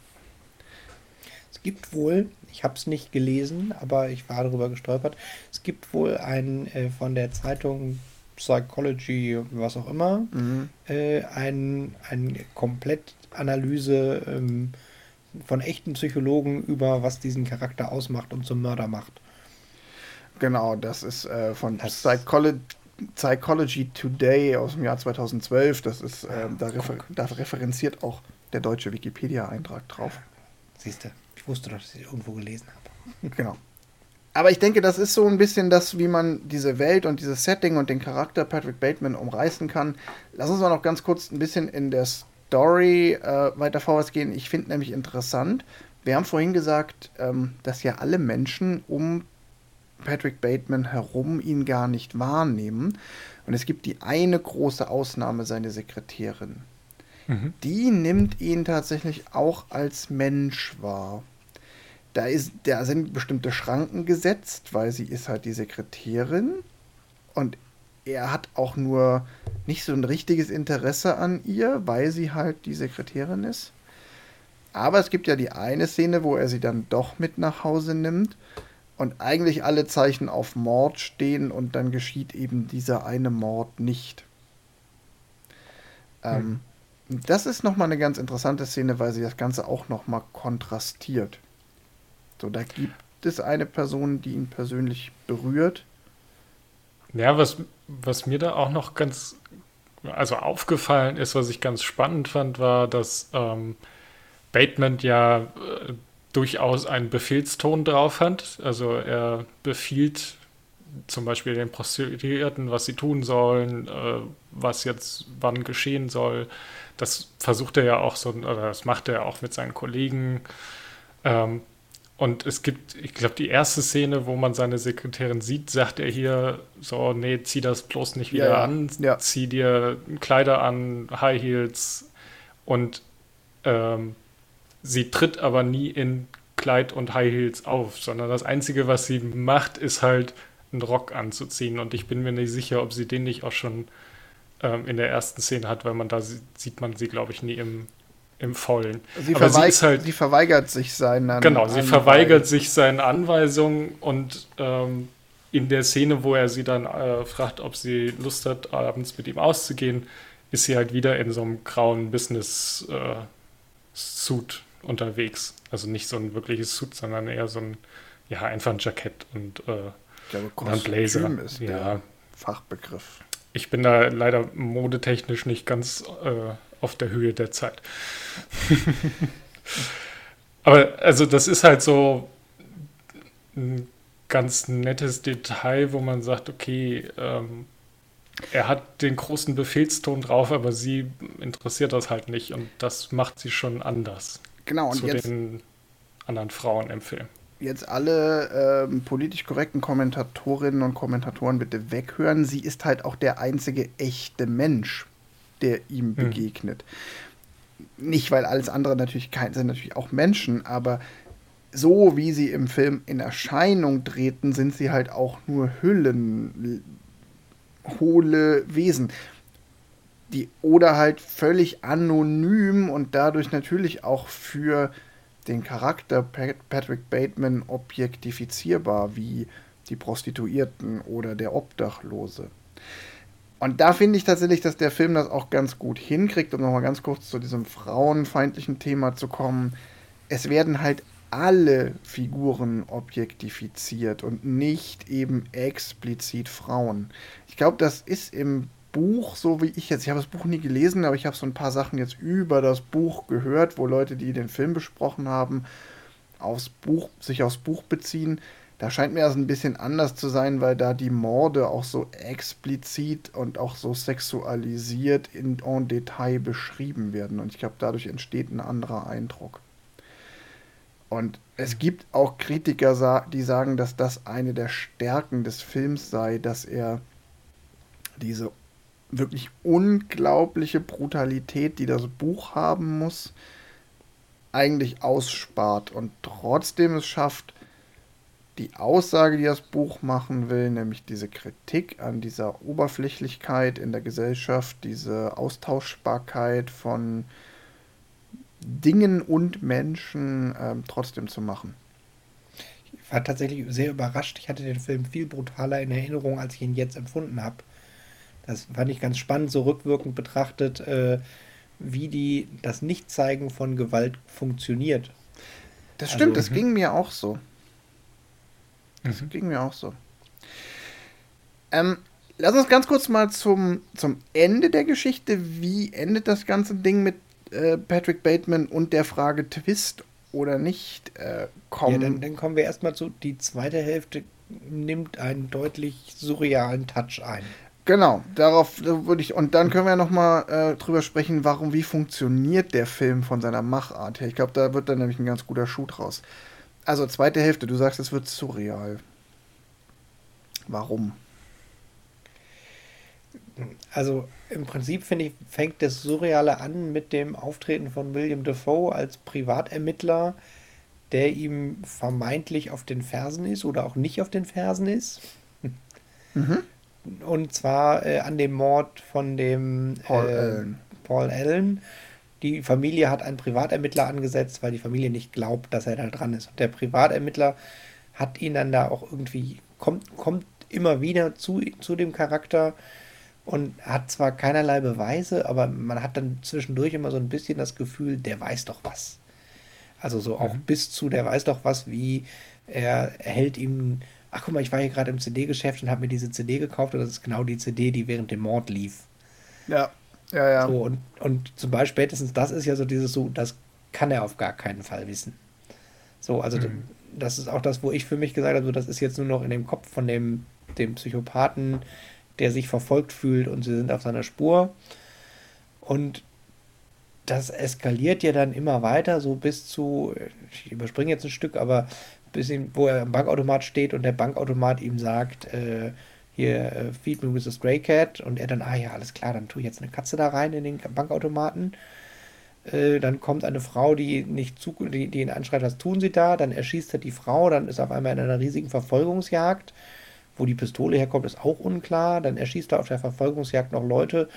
Es gibt wohl, ich habe es nicht gelesen, aber ich war darüber gestolpert, es gibt wohl ein äh, von der Zeitung Psychology, was auch immer, mhm. äh, ein, ein Komplettanalyse ähm, von echten Psychologen über, was diesen Charakter ausmacht und zum Mörder macht. Genau, das ist äh, von das Psychology, Psychology Today aus dem Jahr 2012. Das ist, äh, da, refer da, referenziert auch der deutsche Wikipedia-Eintrag drauf. Siehst du, ich wusste doch, dass ich irgendwo gelesen habe. Genau. Aber ich denke, das ist so ein bisschen das, wie man diese Welt und dieses Setting und den Charakter Patrick Bateman umreißen kann. Lass uns mal noch ganz kurz ein bisschen in der Story äh, weiter vorwärts gehen. Ich finde nämlich interessant, wir haben vorhin gesagt, ähm, dass ja alle Menschen um Patrick Bateman herum ihn gar nicht wahrnehmen. Und es gibt die eine große Ausnahme, seine Sekretärin. Mhm. Die nimmt ihn tatsächlich auch als Mensch wahr. Da, ist, da sind bestimmte Schranken gesetzt, weil sie ist halt die Sekretärin. Und er hat auch nur nicht so ein richtiges Interesse an ihr, weil sie halt die Sekretärin ist. Aber es gibt ja die eine Szene, wo er sie dann doch mit nach Hause nimmt und eigentlich alle Zeichen auf Mord stehen und dann geschieht eben dieser eine Mord nicht. Ähm, hm. Das ist nochmal eine ganz interessante Szene, weil sie das Ganze auch nochmal kontrastiert. So, da gibt es eine Person, die ihn persönlich berührt. Ja, was, was mir da auch noch ganz, also aufgefallen ist, was ich ganz spannend fand, war, dass ähm, Bateman ja äh, durchaus einen Befehlston drauf hat. Also er befiehlt zum Beispiel den Prostituierten, was sie tun sollen, äh, was jetzt wann geschehen soll. Das versucht er ja auch so, oder das macht er auch mit seinen Kollegen. Ähm, und es gibt, ich glaube, die erste Szene, wo man seine Sekretärin sieht, sagt er hier so, nee, zieh das bloß nicht wieder ja, an, ja. zieh dir Kleider an, High Heels und ähm, sie tritt aber nie in Kleid und High Heels auf, sondern das Einzige, was sie macht, ist halt einen Rock anzuziehen. Und ich bin mir nicht sicher, ob sie den nicht auch schon ähm, in der ersten Szene hat, weil man da sieht man sie, glaube ich, nie im im Vollen. Sie, verweig sie, halt, sie verweigert sich seinen Genau, sie verweigert sich seinen Anweisungen und ähm, in der Szene, wo er sie dann äh, fragt, ob sie Lust hat, abends mit ihm auszugehen, ist sie halt wieder in so einem grauen Business-Suit äh, unterwegs. Also nicht so ein wirkliches Suit, sondern eher so ein, ja, einfach ein Jackett und äh, glaube, ein Blazer. Ist ja. Fachbegriff. Ich bin da leider modetechnisch nicht ganz äh, auf der Höhe der Zeit. Aber also das ist halt so ein ganz nettes Detail, wo man sagt, okay, ähm, er hat den großen Befehlston drauf, aber sie interessiert das halt nicht und das macht sie schon anders. Genau, und zu jetzt, den anderen Frauen im Film. Jetzt alle ähm, politisch korrekten Kommentatorinnen und Kommentatoren bitte weghören. Sie ist halt auch der einzige echte Mensch, der ihm hm. begegnet. Nicht, weil alles andere natürlich kein, sind natürlich auch Menschen, aber so wie sie im Film in Erscheinung treten, sind sie halt auch nur Hüllen, hohle Wesen. Die, oder halt völlig anonym und dadurch natürlich auch für den Charakter Patrick Bateman objektifizierbar, wie die Prostituierten oder der Obdachlose. Und da finde ich tatsächlich, dass der Film das auch ganz gut hinkriegt, um nochmal ganz kurz zu diesem frauenfeindlichen Thema zu kommen. Es werden halt alle Figuren objektifiziert und nicht eben explizit Frauen. Ich glaube, das ist im Buch, so wie ich jetzt, ich habe das Buch nie gelesen, aber ich habe so ein paar Sachen jetzt über das Buch gehört, wo Leute, die den Film besprochen haben, aufs Buch, sich aufs Buch beziehen. Da scheint mir das ein bisschen anders zu sein, weil da die Morde auch so explizit und auch so sexualisiert in, en Detail beschrieben werden. Und ich glaube, dadurch entsteht ein anderer Eindruck. Und es gibt auch Kritiker, die sagen, dass das eine der Stärken des Films sei, dass er diese wirklich unglaubliche Brutalität, die das Buch haben muss, eigentlich ausspart und trotzdem es schafft, die Aussage, die das Buch machen will, nämlich diese Kritik an dieser Oberflächlichkeit in der Gesellschaft, diese Austauschbarkeit von Dingen und Menschen ähm, trotzdem zu machen. Ich war tatsächlich sehr überrascht. Ich hatte den Film viel brutaler in Erinnerung, als ich ihn jetzt empfunden habe. Das fand ich ganz spannend, so rückwirkend betrachtet, äh, wie die das Nichtzeigen von Gewalt funktioniert. Das stimmt, also, das ging mir auch so. Das mhm. ging mir auch so. Ähm, lass uns ganz kurz mal zum, zum Ende der Geschichte. Wie endet das ganze Ding mit äh, Patrick Bateman und der Frage Twist oder nicht äh, kommen? Ja, dann, dann kommen wir erstmal zu, die zweite Hälfte nimmt einen deutlich surrealen Touch ein. Genau, darauf würde ich, und dann können wir noch mal äh, drüber sprechen, warum, wie funktioniert der Film von seiner Machart her. Ich glaube, da wird dann nämlich ein ganz guter Schuh draus. Also zweite Hälfte, du sagst, es wird surreal. Warum? Also im Prinzip finde ich, fängt das Surreale an mit dem Auftreten von William Defoe als Privatermittler, der ihm vermeintlich auf den Fersen ist oder auch nicht auf den Fersen ist. Mhm. Und zwar äh, an dem Mord von dem Paul, äh, Allen. Paul Allen die Familie hat einen Privatermittler angesetzt, weil die Familie nicht glaubt, dass er da dran ist. Und der Privatermittler hat ihn dann da auch irgendwie, kommt, kommt immer wieder zu, zu dem Charakter und hat zwar keinerlei Beweise, aber man hat dann zwischendurch immer so ein bisschen das Gefühl, der weiß doch was. Also so auch mhm. bis zu, der weiß doch was, wie er, er hält ihm, ach guck mal, ich war hier gerade im CD-Geschäft und habe mir diese CD gekauft und das ist genau die CD, die während dem Mord lief. Ja. Ja, ja. So, und, und zum Beispiel spätestens das ist ja so dieses so, das kann er auf gar keinen Fall wissen. So, also mhm. das ist auch das, wo ich für mich gesagt habe, das ist jetzt nur noch in dem Kopf von dem, dem Psychopathen, der sich verfolgt fühlt und sie sind auf seiner Spur. Und das eskaliert ja dann immer weiter, so bis zu, ich überspringe jetzt ein Stück, aber bis hin, wo er am Bankautomat steht und der Bankautomat ihm sagt, äh, hier, äh, feed me with a stray cat. Und er dann, ah ja, alles klar, dann tue ich jetzt eine Katze da rein in den Bankautomaten. Äh, dann kommt eine Frau, die nicht zu, die, die ihn anschreit, was tun sie da? Dann erschießt er die Frau, dann ist er auf einmal in einer riesigen Verfolgungsjagd. Wo die Pistole herkommt, ist auch unklar. Dann erschießt er auf der Verfolgungsjagd noch Leute,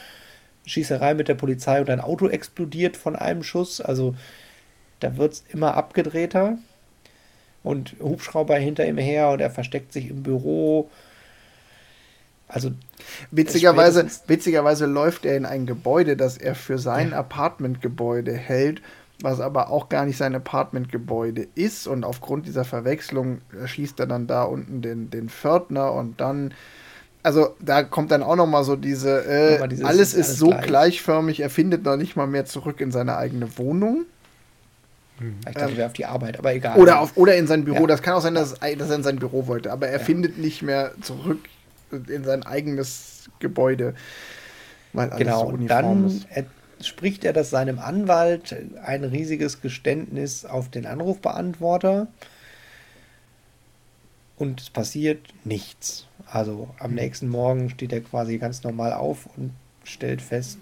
Schießerei mit der Polizei und ein Auto explodiert von einem Schuss. Also da wird es immer abgedrehter. Und Hubschrauber hinter ihm her und er versteckt sich im Büro. Also witzigerweise, witzigerweise läuft er in ein Gebäude, das er für sein ja. Apartmentgebäude hält, was aber auch gar nicht sein Apartmentgebäude ist. Und aufgrund dieser Verwechslung schießt er dann da unten den, den Pförtner und dann also da kommt dann auch noch mal so diese, äh, dieses, alles ist alles so gleich. gleichförmig, er findet noch nicht mal mehr zurück in seine eigene Wohnung. Hm. Ich dachte, ähm, wäre auf die Arbeit, aber egal. Oder, auf, oder in sein Büro. Ja. Das kann auch sein, dass, dass er in sein Büro wollte, aber er ja. findet nicht mehr zurück in sein eigenes Gebäude, weil alles genau, so uniform dann. Er, spricht er das seinem Anwalt ein riesiges Geständnis auf den Anrufbeantworter und es passiert nichts. Also am mhm. nächsten Morgen steht er quasi ganz normal auf und stellt fest,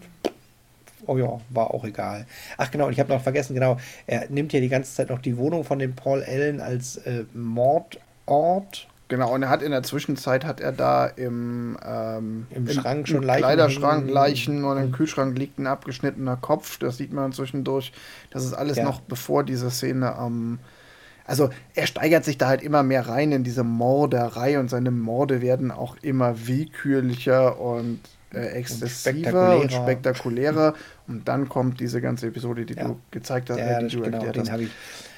oh ja, war auch egal. Ach genau, und ich habe noch vergessen, genau, er nimmt ja die ganze Zeit noch die Wohnung von dem Paul Allen als äh, Mordort. Genau, und er hat in der Zwischenzeit hat er da im, ähm, im Schrank schon Leichen. Kleiderschrank. Leichen und im Kühlschrank liegt ein abgeschnittener Kopf. Das sieht man zwischendurch. Das ist alles ja. noch bevor diese Szene am. Ähm, also er steigert sich da halt immer mehr rein in diese Morderei und seine Morde werden auch immer willkürlicher und äh, exzessiver und spektakulärer. und spektakulärer. Und dann kommt diese ganze Episode, die ja. du gezeigt hast, ja, äh, die du genau, erklärt hast. Ich.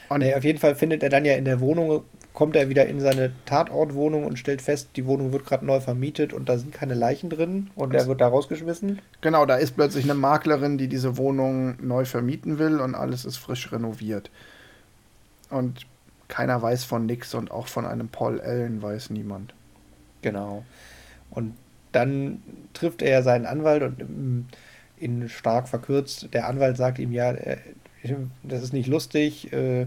Und nee, auf jeden Fall findet er dann ja in der Wohnung, kommt er wieder in seine Tatortwohnung und stellt fest, die Wohnung wird gerade neu vermietet und da sind keine Leichen drin und er wird da rausgeschmissen. Genau, da ist plötzlich eine Maklerin, die diese Wohnung neu vermieten will und alles ist frisch renoviert. Und keiner weiß von nix und auch von einem Paul Allen weiß niemand. Genau. Und dann trifft er seinen Anwalt und ähm, in stark verkürzt, der Anwalt sagt ihm ja, äh, das ist nicht lustig. Äh,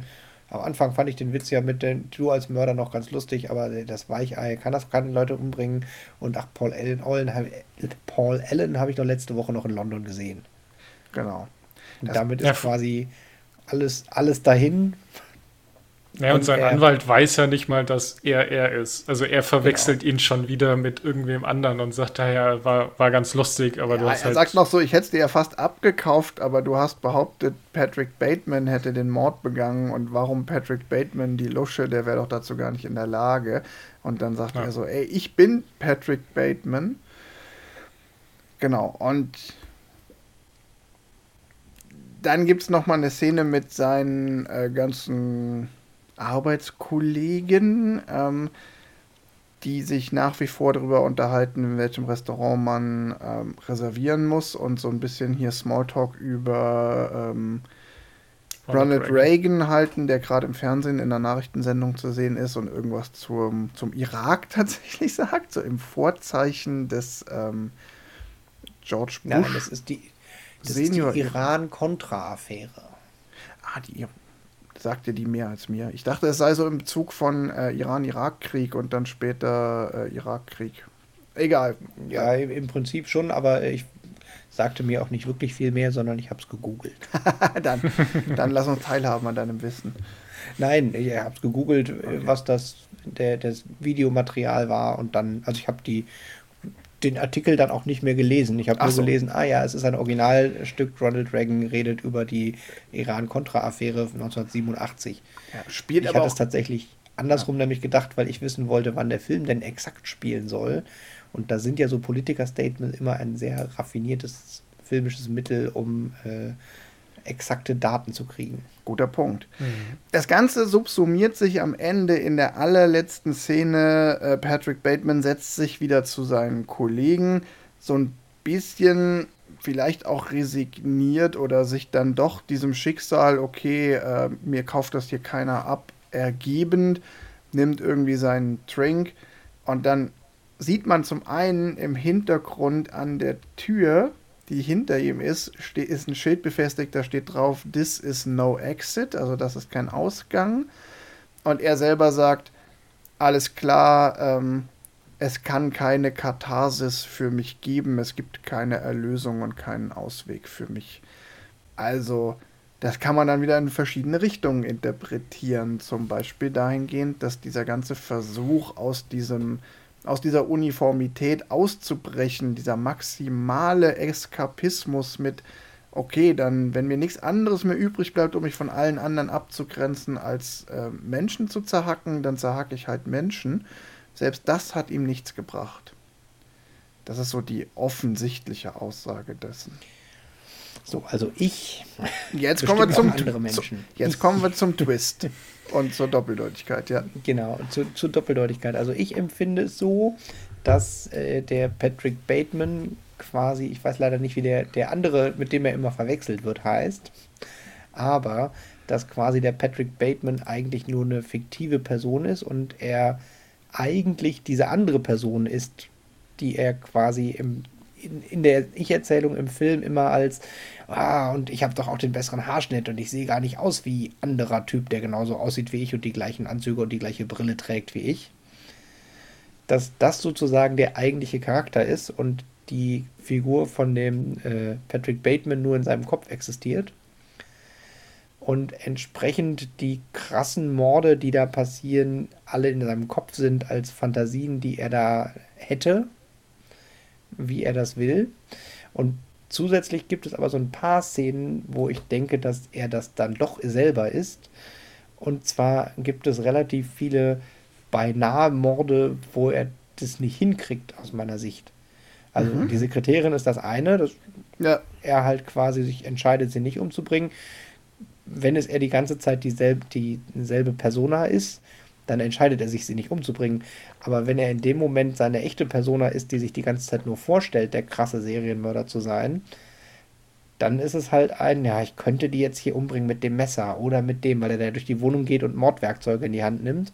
am Anfang fand ich den Witz ja mit den, du als Mörder noch ganz lustig, aber das Weichei kann das keine Leute umbringen. Und ach, Paul Allen, Allen Paul Allen habe ich doch letzte Woche noch in London gesehen. Genau. Und das, damit ist quasi alles, alles dahin. Ja, und, und sein er, Anwalt weiß ja nicht mal, dass er er ist. Also er verwechselt genau. ihn schon wieder mit irgendwem anderen und sagt, ja, war, war ganz lustig, aber ja, du hast er halt. Sagt noch so, ich hätte es dir ja fast abgekauft, aber du hast behauptet, Patrick Bateman hätte den Mord begangen und warum Patrick Bateman die Lusche, der wäre doch dazu gar nicht in der Lage. Und dann sagt ja. er so, ey, ich bin Patrick Bateman. Genau, und dann gibt es nochmal eine Szene mit seinen äh, ganzen Arbeitskollegen, ähm, die sich nach wie vor darüber unterhalten, in welchem Restaurant man ähm, reservieren muss und so ein bisschen hier Smalltalk über ähm, Ronald Reagan. Reagan halten, der gerade im Fernsehen in der Nachrichtensendung zu sehen ist und irgendwas zum, zum Irak tatsächlich sagt, so im Vorzeichen des ähm, George Bush. Nein, das ist die, das die Iran-Contra-Affäre. Ah, die sagte die mehr als mir. Ich dachte, es sei so im Bezug von äh, Iran-Irak-Krieg und dann später äh, Irak-Krieg. Egal. Ja, im Prinzip schon, aber ich sagte mir auch nicht wirklich viel mehr, sondern ich habe es gegoogelt. dann, dann lass uns teilhaben an deinem Wissen. Nein, ich habe es gegoogelt, okay. was das, der, das Videomaterial war und dann, also ich habe die den Artikel dann auch nicht mehr gelesen. Ich habe nur so. gelesen, ah ja, es ist ein Originalstück, Ronald Reagan redet über die Iran-Contra-Affäre 1987. Ja, spielt ich aber hatte es tatsächlich andersrum ja. nämlich gedacht, weil ich wissen wollte, wann der Film denn exakt spielen soll. Und da sind ja so Politiker-Statements immer ein sehr raffiniertes filmisches Mittel, um äh, exakte Daten zu kriegen. Guter Punkt. Mhm. Das Ganze subsumiert sich am Ende in der allerletzten Szene. Äh, Patrick Bateman setzt sich wieder zu seinen Kollegen, so ein bisschen vielleicht auch resigniert oder sich dann doch diesem Schicksal, okay, äh, mir kauft das hier keiner ab, ergebend, nimmt irgendwie seinen Drink und dann sieht man zum einen im Hintergrund an der Tür die hinter ihm ist, ist ein Schild befestigt, da steht drauf, This is no exit, also das ist kein Ausgang. Und er selber sagt, alles klar, ähm, es kann keine Katharsis für mich geben, es gibt keine Erlösung und keinen Ausweg für mich. Also, das kann man dann wieder in verschiedene Richtungen interpretieren. Zum Beispiel dahingehend, dass dieser ganze Versuch aus diesem aus dieser Uniformität auszubrechen, dieser maximale Eskapismus mit, okay, dann, wenn mir nichts anderes mehr übrig bleibt, um mich von allen anderen abzugrenzen, als äh, Menschen zu zerhacken, dann zerhacke ich halt Menschen. Selbst das hat ihm nichts gebracht. Das ist so die offensichtliche Aussage dessen. So, also ich. Jetzt kommen wir zum, zu, jetzt kommen wir zum Twist und zur Doppeldeutigkeit, ja. Genau, zu, zur Doppeldeutigkeit. Also ich empfinde es so, dass äh, der Patrick Bateman quasi, ich weiß leider nicht, wie der, der andere, mit dem er immer verwechselt wird, heißt, aber dass quasi der Patrick Bateman eigentlich nur eine fiktive Person ist und er eigentlich diese andere Person ist, die er quasi im, in, in der Ich-Erzählung im Film immer als, ah, und ich habe doch auch den besseren Haarschnitt und ich sehe gar nicht aus wie anderer Typ, der genauso aussieht wie ich und die gleichen Anzüge und die gleiche Brille trägt wie ich. Dass das sozusagen der eigentliche Charakter ist und die Figur von dem äh, Patrick Bateman nur in seinem Kopf existiert. Und entsprechend die krassen Morde, die da passieren, alle in seinem Kopf sind als Fantasien, die er da hätte, wie er das will. Und zusätzlich gibt es aber so ein paar Szenen, wo ich denke, dass er das dann doch selber ist. Und zwar gibt es relativ viele beinahe Morde, wo er das nicht hinkriegt, aus meiner Sicht. Also mhm. die Sekretärin ist das eine, dass ja. er halt quasi sich entscheidet, sie nicht umzubringen. Wenn es er die ganze Zeit dieselbe, dieselbe Persona ist, dann entscheidet er sich, sie nicht umzubringen. Aber wenn er in dem Moment seine echte Persona ist, die sich die ganze Zeit nur vorstellt, der krasse Serienmörder zu sein, dann ist es halt ein, ja, ich könnte die jetzt hier umbringen mit dem Messer oder mit dem, weil er da durch die Wohnung geht und Mordwerkzeuge in die Hand nimmt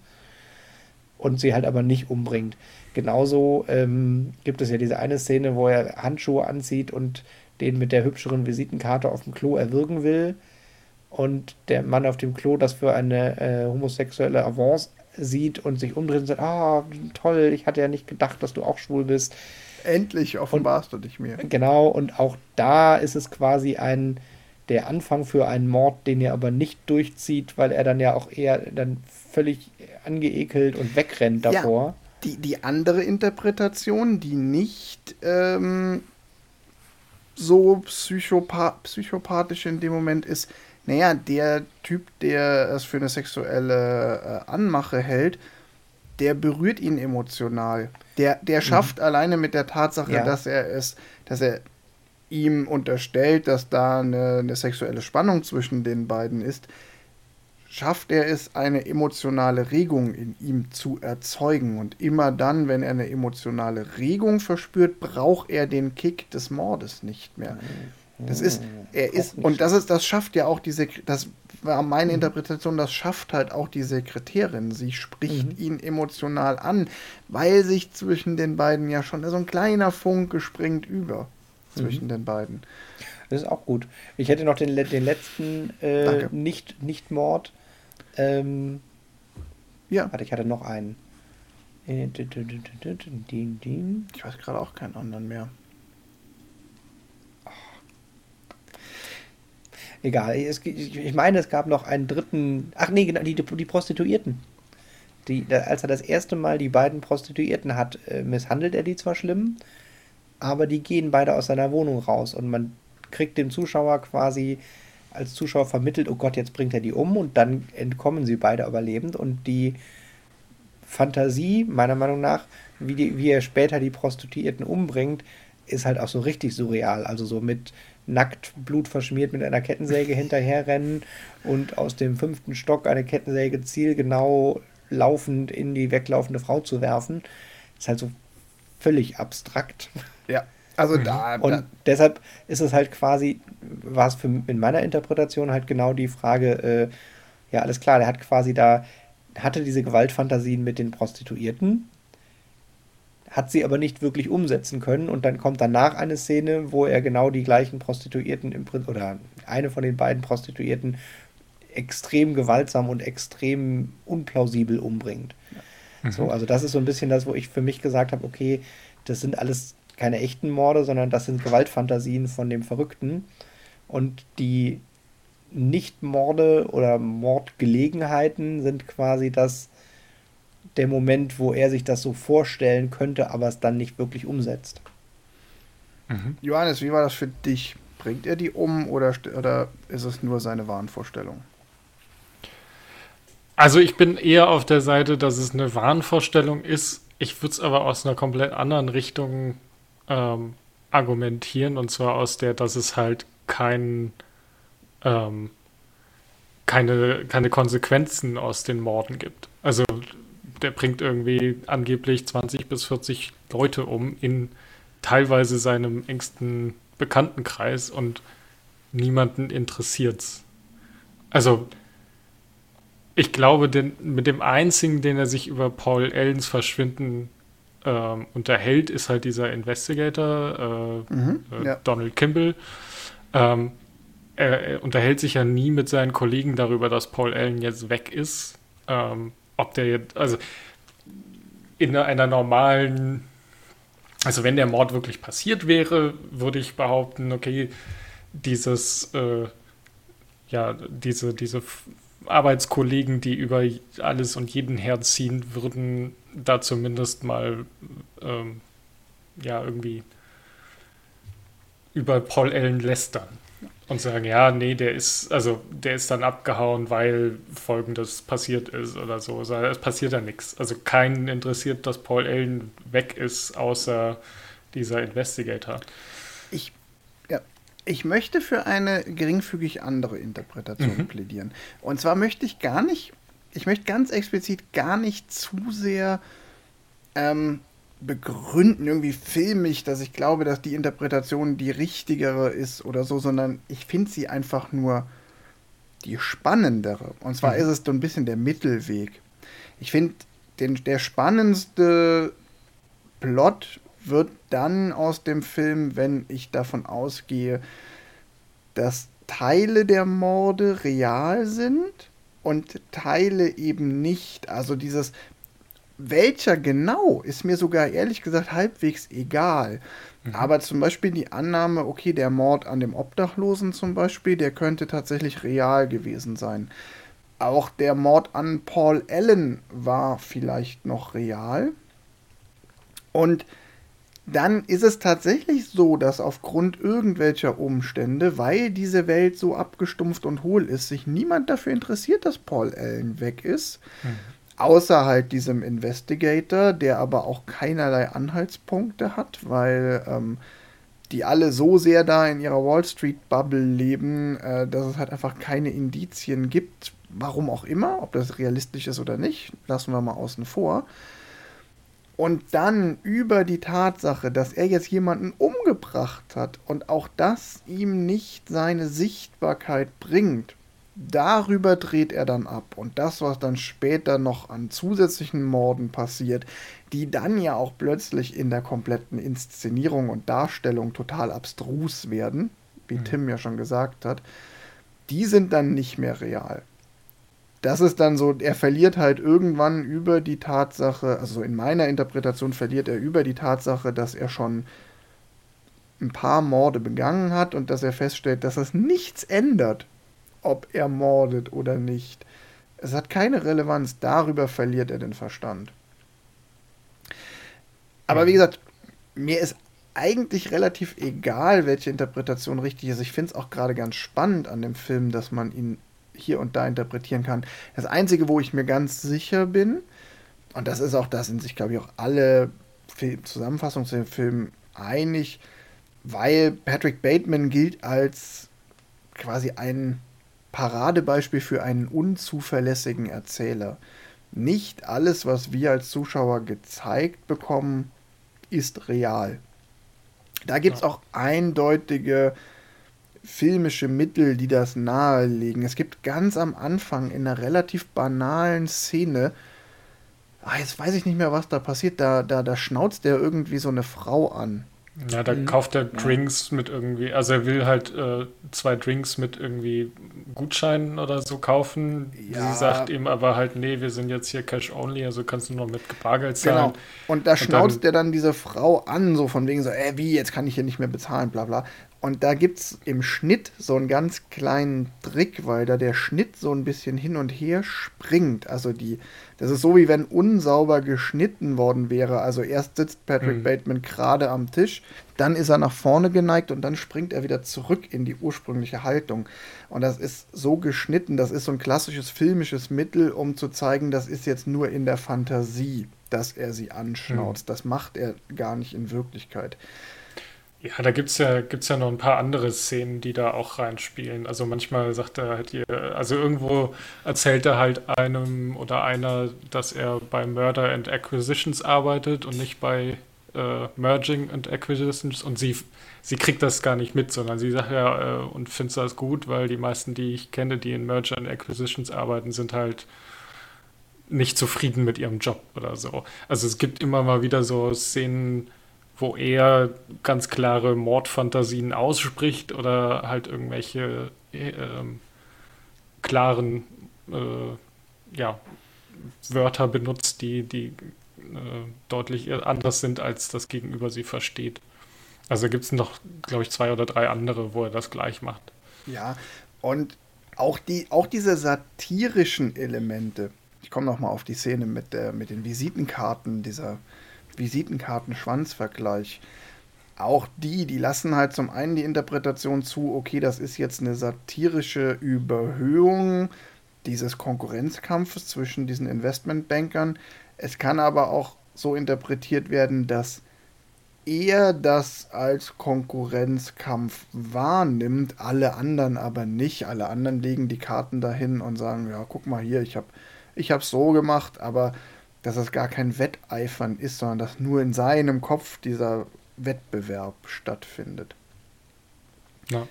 und sie halt aber nicht umbringt. Genauso ähm, gibt es ja diese eine Szene, wo er Handschuhe anzieht und den mit der hübscheren Visitenkarte auf dem Klo erwürgen will. Und der Mann auf dem Klo das für eine äh, homosexuelle Avance sieht und sich umdreht und sagt, ah, toll, ich hatte ja nicht gedacht, dass du auch schwul bist. Endlich offenbarst und, du dich mir. Genau, und auch da ist es quasi ein, der Anfang für einen Mord, den er aber nicht durchzieht, weil er dann ja auch eher dann völlig angeekelt und wegrennt davor. Ja die, die andere Interpretation, die nicht ähm, so psychopath psychopathisch in dem Moment ist, naja, der Typ, der es für eine sexuelle äh, Anmache hält, der berührt ihn emotional. Der, der mhm. schafft mhm. alleine mit der Tatsache, ja. dass er es, dass er ihm unterstellt, dass da eine, eine sexuelle Spannung zwischen den beiden ist, schafft er es, eine emotionale Regung in ihm zu erzeugen. Und immer dann, wenn er eine emotionale Regung verspürt, braucht er den Kick des Mordes nicht mehr. Das ist, er ist, und das ist, das schafft ja auch diese, das war meine mhm. Interpretation, das schafft halt auch die Sekretärin. Sie spricht mhm. ihn emotional an, weil sich zwischen den beiden ja schon so ein kleiner Funke springt über. Zwischen mhm. den beiden. Das ist auch gut. Ich hätte noch den, den letzten äh, nicht, nicht Mord ähm, ja. Warte, ich hatte noch einen. Äh, ich weiß gerade auch keinen anderen mehr. Egal, es, ich meine, es gab noch einen dritten. Ach nee, genau, die, die Prostituierten. Die, als er das erste Mal die beiden Prostituierten hat, äh, misshandelt er die zwar schlimm, aber die gehen beide aus seiner Wohnung raus und man kriegt dem Zuschauer quasi als Zuschauer vermittelt, oh Gott, jetzt bringt er die um und dann entkommen sie beide aber lebend und die Fantasie, meiner Meinung nach, wie, die, wie er später die Prostituierten umbringt, ist halt auch so richtig surreal. Also so mit nackt, blutverschmiert mit einer Kettensäge hinterherrennen und aus dem fünften Stock eine Kettensäge zielgenau laufend in die weglaufende Frau zu werfen. Ist halt so völlig abstrakt. Ja. Also mhm. da, Und da. deshalb ist es halt quasi, war es für, in meiner Interpretation halt genau die Frage, äh, ja, alles klar, der hat quasi da, hatte diese Gewaltfantasien mit den Prostituierten, hat sie aber nicht wirklich umsetzen können und dann kommt danach eine Szene, wo er genau die gleichen Prostituierten im Prinzip, oder eine von den beiden Prostituierten extrem gewaltsam und extrem unplausibel umbringt. Mhm. So, also das ist so ein bisschen das, wo ich für mich gesagt habe, okay, das sind alles keine echten Morde, sondern das sind Gewaltfantasien von dem Verrückten. Und die Nicht-Morde oder Mordgelegenheiten sind quasi das, der Moment, wo er sich das so vorstellen könnte, aber es dann nicht wirklich umsetzt. Mhm. Johannes, wie war das für dich? Bringt er die um oder, oder ist es nur seine Wahnvorstellung? Also ich bin eher auf der Seite, dass es eine Wahnvorstellung ist. Ich würde es aber aus einer komplett anderen Richtung ähm, argumentieren und zwar aus der, dass es halt kein, ähm, keine, keine Konsequenzen aus den Morden gibt. Also der bringt irgendwie angeblich 20 bis 40 Leute um in teilweise seinem engsten Bekanntenkreis und niemanden interessiert's. Also ich glaube, den, mit dem einzigen, den er sich über Paul Ellens Verschwinden ähm, unterhält, ist halt dieser Investigator, äh, mhm, äh, ja. Donald Kimball. Ähm, er, er, unterhält sich ja nie mit seinen Kollegen darüber, dass Paul Allen jetzt weg ist. Ähm, ob der jetzt, also in einer normalen, also wenn der Mord wirklich passiert wäre, würde ich behaupten, okay, dieses, äh, ja, diese, diese Arbeitskollegen, die über alles und jeden herziehen, würden da zumindest mal ähm, ja irgendwie über Paul Allen lästern und sagen, ja, nee, der ist, also der ist dann abgehauen, weil folgendes passiert ist oder so. Also, es passiert ja nichts. Also keinen interessiert, dass Paul Allen weg ist, außer dieser Investigator. Ich ich möchte für eine geringfügig andere Interpretation mhm. plädieren. Und zwar möchte ich gar nicht, ich möchte ganz explizit gar nicht zu sehr ähm, begründen, irgendwie filmig, dass ich glaube, dass die Interpretation die richtigere ist oder so, sondern ich finde sie einfach nur die spannendere. Und zwar mhm. ist es so ein bisschen der Mittelweg. Ich finde, der spannendste Plot wird dann aus dem Film, wenn ich davon ausgehe, dass Teile der Morde real sind und Teile eben nicht. Also dieses welcher genau ist mir sogar ehrlich gesagt halbwegs egal. Mhm. Aber zum Beispiel die Annahme, okay, der Mord an dem Obdachlosen zum Beispiel, der könnte tatsächlich real gewesen sein. Auch der Mord an Paul Allen war vielleicht noch real. Und dann ist es tatsächlich so, dass aufgrund irgendwelcher Umstände, weil diese Welt so abgestumpft und hohl ist, sich niemand dafür interessiert, dass Paul Allen weg ist. Mhm. Außer halt diesem Investigator, der aber auch keinerlei Anhaltspunkte hat, weil ähm, die alle so sehr da in ihrer Wall Street Bubble leben, äh, dass es halt einfach keine Indizien gibt. Warum auch immer, ob das realistisch ist oder nicht, lassen wir mal außen vor. Und dann über die Tatsache, dass er jetzt jemanden umgebracht hat und auch das ihm nicht seine Sichtbarkeit bringt, darüber dreht er dann ab. Und das, was dann später noch an zusätzlichen Morden passiert, die dann ja auch plötzlich in der kompletten Inszenierung und Darstellung total abstrus werden, wie mhm. Tim ja schon gesagt hat, die sind dann nicht mehr real das ist dann so, er verliert halt irgendwann über die Tatsache, also in meiner Interpretation verliert er über die Tatsache, dass er schon ein paar Morde begangen hat und dass er feststellt, dass es nichts ändert, ob er mordet oder nicht. Es hat keine Relevanz, darüber verliert er den Verstand. Aber wie gesagt, mir ist eigentlich relativ egal, welche Interpretation richtig ist. Ich finde es auch gerade ganz spannend an dem Film, dass man ihn hier und da interpretieren kann. Das Einzige, wo ich mir ganz sicher bin, und das ist auch, da sind sich, glaube ich, auch alle Film Zusammenfassungen zu dem Film einig, weil Patrick Bateman gilt als quasi ein Paradebeispiel für einen unzuverlässigen Erzähler. Nicht alles, was wir als Zuschauer gezeigt bekommen, ist real. Da gibt es auch eindeutige filmische Mittel, die das nahelegen. Es gibt ganz am Anfang in einer relativ banalen Szene, ah, jetzt weiß ich nicht mehr, was da passiert, da, da, da schnauzt der irgendwie so eine Frau an. Ja, da mhm. kauft er Drinks ja. mit irgendwie, also er will halt äh, zwei Drinks mit irgendwie Gutscheinen oder so kaufen. Ja. Sie sagt ihm aber halt, nee, wir sind jetzt hier Cash Only, also kannst du nur mit Bargeld zahlen. Genau. Und da schnauzt er dann diese Frau an, so von wegen so, ey, wie, jetzt kann ich hier nicht mehr bezahlen, bla bla. Und da gibt es im Schnitt so einen ganz kleinen Trick, weil da der Schnitt so ein bisschen hin und her springt. Also die, das ist so wie wenn unsauber geschnitten worden wäre. Also erst sitzt Patrick mhm. Bateman gerade am Tisch, dann ist er nach vorne geneigt und dann springt er wieder zurück in die ursprüngliche Haltung. Und das ist so geschnitten, das ist so ein klassisches filmisches Mittel, um zu zeigen, das ist jetzt nur in der Fantasie, dass er sie anschnauzt. Mhm. Das macht er gar nicht in Wirklichkeit. Ja, da gibt es ja, gibt's ja noch ein paar andere Szenen, die da auch reinspielen. Also manchmal sagt er halt, also irgendwo erzählt er halt einem oder einer, dass er bei Murder and Acquisitions arbeitet und nicht bei äh, Merging and Acquisitions und sie, sie kriegt das gar nicht mit, sondern sie sagt ja äh, und findet das gut, weil die meisten, die ich kenne, die in Merger and Acquisitions arbeiten, sind halt nicht zufrieden mit ihrem Job oder so. Also es gibt immer mal wieder so Szenen, wo er ganz klare Mordfantasien ausspricht oder halt irgendwelche äh, klaren äh, ja, Wörter benutzt, die, die äh, deutlich anders sind, als das Gegenüber sie versteht. Also gibt es noch, glaube ich, zwei oder drei andere, wo er das gleich macht. Ja, und auch, die, auch diese satirischen Elemente. Ich komme noch mal auf die Szene mit, der, mit den Visitenkarten dieser Visitenkarten-Schwanz-Vergleich. Auch die, die lassen halt zum einen die Interpretation zu, okay, das ist jetzt eine satirische Überhöhung dieses Konkurrenzkampfes zwischen diesen Investmentbankern. Es kann aber auch so interpretiert werden, dass er das als Konkurrenzkampf wahrnimmt, alle anderen aber nicht. Alle anderen legen die Karten dahin und sagen, ja, guck mal hier, ich habe ich so gemacht, aber dass es gar kein Wetteifern ist, sondern dass nur in seinem Kopf dieser Wettbewerb stattfindet. Ja.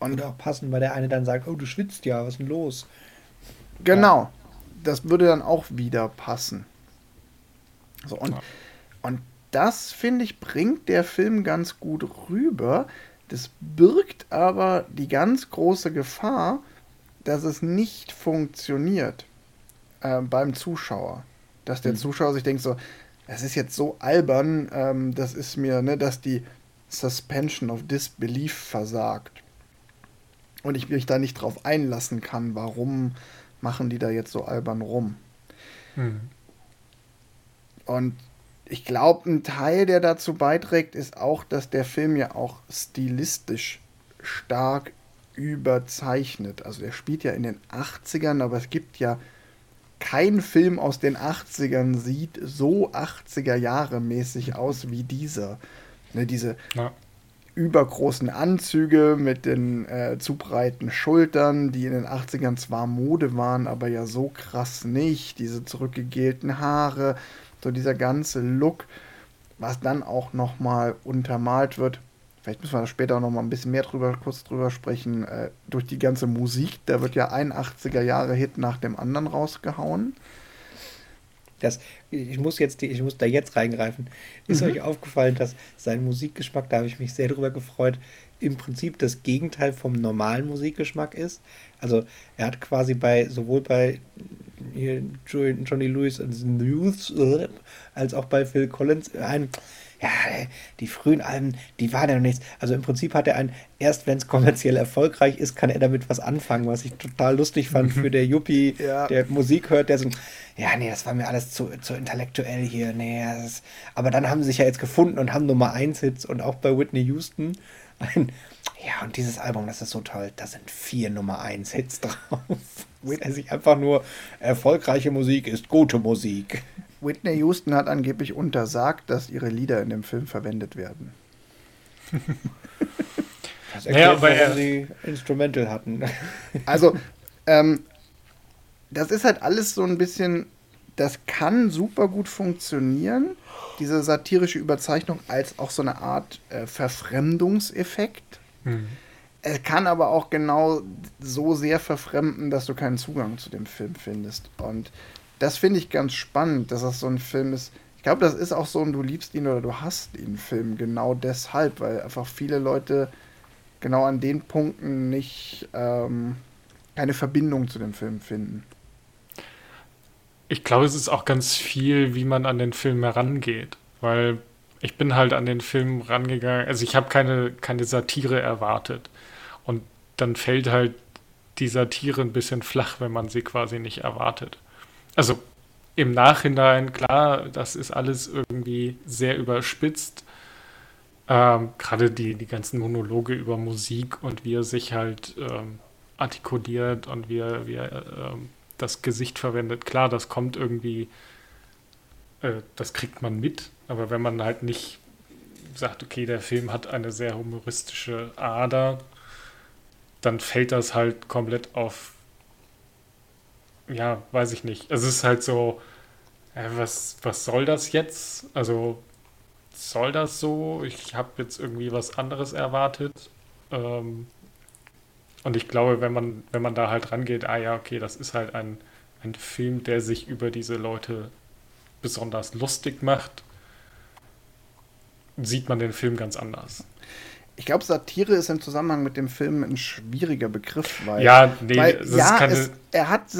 Und Oder auch passend, weil der eine dann sagt, oh, du schwitzt ja, was ist denn los? Genau. Ja. Das würde dann auch wieder passen. So, und, ja. und das, finde ich, bringt der Film ganz gut rüber. Das birgt aber die ganz große Gefahr, dass es nicht funktioniert äh, beim Zuschauer dass der mhm. Zuschauer sich denkt so, es ist jetzt so albern, ähm, das ist mir, ne, dass die Suspension of Disbelief versagt. Und ich mich da nicht drauf einlassen kann, warum machen die da jetzt so albern rum. Mhm. Und ich glaube, ein Teil, der dazu beiträgt, ist auch, dass der Film ja auch stilistisch stark überzeichnet. Also der spielt ja in den 80ern, aber es gibt ja kein Film aus den 80ern sieht so 80er Jahre mäßig aus wie dieser. Ne, diese ja. übergroßen Anzüge mit den äh, zu breiten Schultern, die in den 80ern zwar Mode waren, aber ja so krass nicht. Diese zurückgegelten Haare, so dieser ganze Look, was dann auch nochmal untermalt wird vielleicht müssen wir da später auch noch mal ein bisschen mehr drüber, kurz drüber sprechen, äh, durch die ganze Musik. Da wird ja ein 80er Jahre Hit nach dem anderen rausgehauen. Das, ich muss jetzt, ich muss da jetzt reingreifen. Ist mhm. euch aufgefallen, dass sein Musikgeschmack, da habe ich mich sehr drüber gefreut, im Prinzip das Gegenteil vom normalen Musikgeschmack ist? Also er hat quasi bei sowohl bei Johnny Lewis und the News äh, als auch bei Phil Collins ein ja, die frühen Alben, die waren ja noch nichts. Also im Prinzip hat er ein, erst wenn es kommerziell erfolgreich ist, kann er damit was anfangen, was ich total lustig fand für der Yuppie, ja. der Musik hört, der so, ja, nee, das war mir alles zu, zu intellektuell hier, nee, das, aber dann haben sie sich ja jetzt gefunden und haben Nummer 1 Hits und auch bei Whitney Houston ein, ja, und dieses Album, das ist so toll, da sind vier Nummer 1 Hits drauf. Also einfach nur erfolgreiche Musik ist gute Musik. Whitney Houston hat angeblich untersagt, dass ihre Lieder in dem Film verwendet werden. das erklärt, ja, warum sie Instrumental hatten. also, ähm, das ist halt alles so ein bisschen, das kann super gut funktionieren, diese satirische Überzeichnung als auch so eine Art äh, Verfremdungseffekt. Mhm. Es kann aber auch genau so sehr verfremden, dass du keinen Zugang zu dem Film findest. Und das finde ich ganz spannend, dass das so ein Film ist. Ich glaube, das ist auch so ein Du liebst ihn oder du hast ihn Film, genau deshalb, weil einfach viele Leute genau an den Punkten nicht ähm, keine Verbindung zu dem Film finden. Ich glaube, es ist auch ganz viel, wie man an den Film herangeht, weil ich bin halt an den Film rangegangen, also ich habe keine, keine Satire erwartet. Und dann fällt halt die Satire ein bisschen flach, wenn man sie quasi nicht erwartet. Also im Nachhinein, klar, das ist alles irgendwie sehr überspitzt. Ähm, Gerade die, die ganzen Monologe über Musik und wie er sich halt ähm, artikuliert und wie er, wie er ähm, das Gesicht verwendet. Klar, das kommt irgendwie, äh, das kriegt man mit, aber wenn man halt nicht sagt, okay, der Film hat eine sehr humoristische Ader, dann fällt das halt komplett auf, ja, weiß ich nicht. Es ist halt so, äh, was, was soll das jetzt? Also, soll das so? Ich habe jetzt irgendwie was anderes erwartet. Ähm, und ich glaube, wenn man, wenn man da halt rangeht, ah ja, okay, das ist halt ein, ein Film, der sich über diese Leute besonders lustig macht, sieht man den Film ganz anders. Ich glaube, Satire ist im Zusammenhang mit dem Film ein schwieriger Begriff, weil, ja, nee, weil, ja es, er hat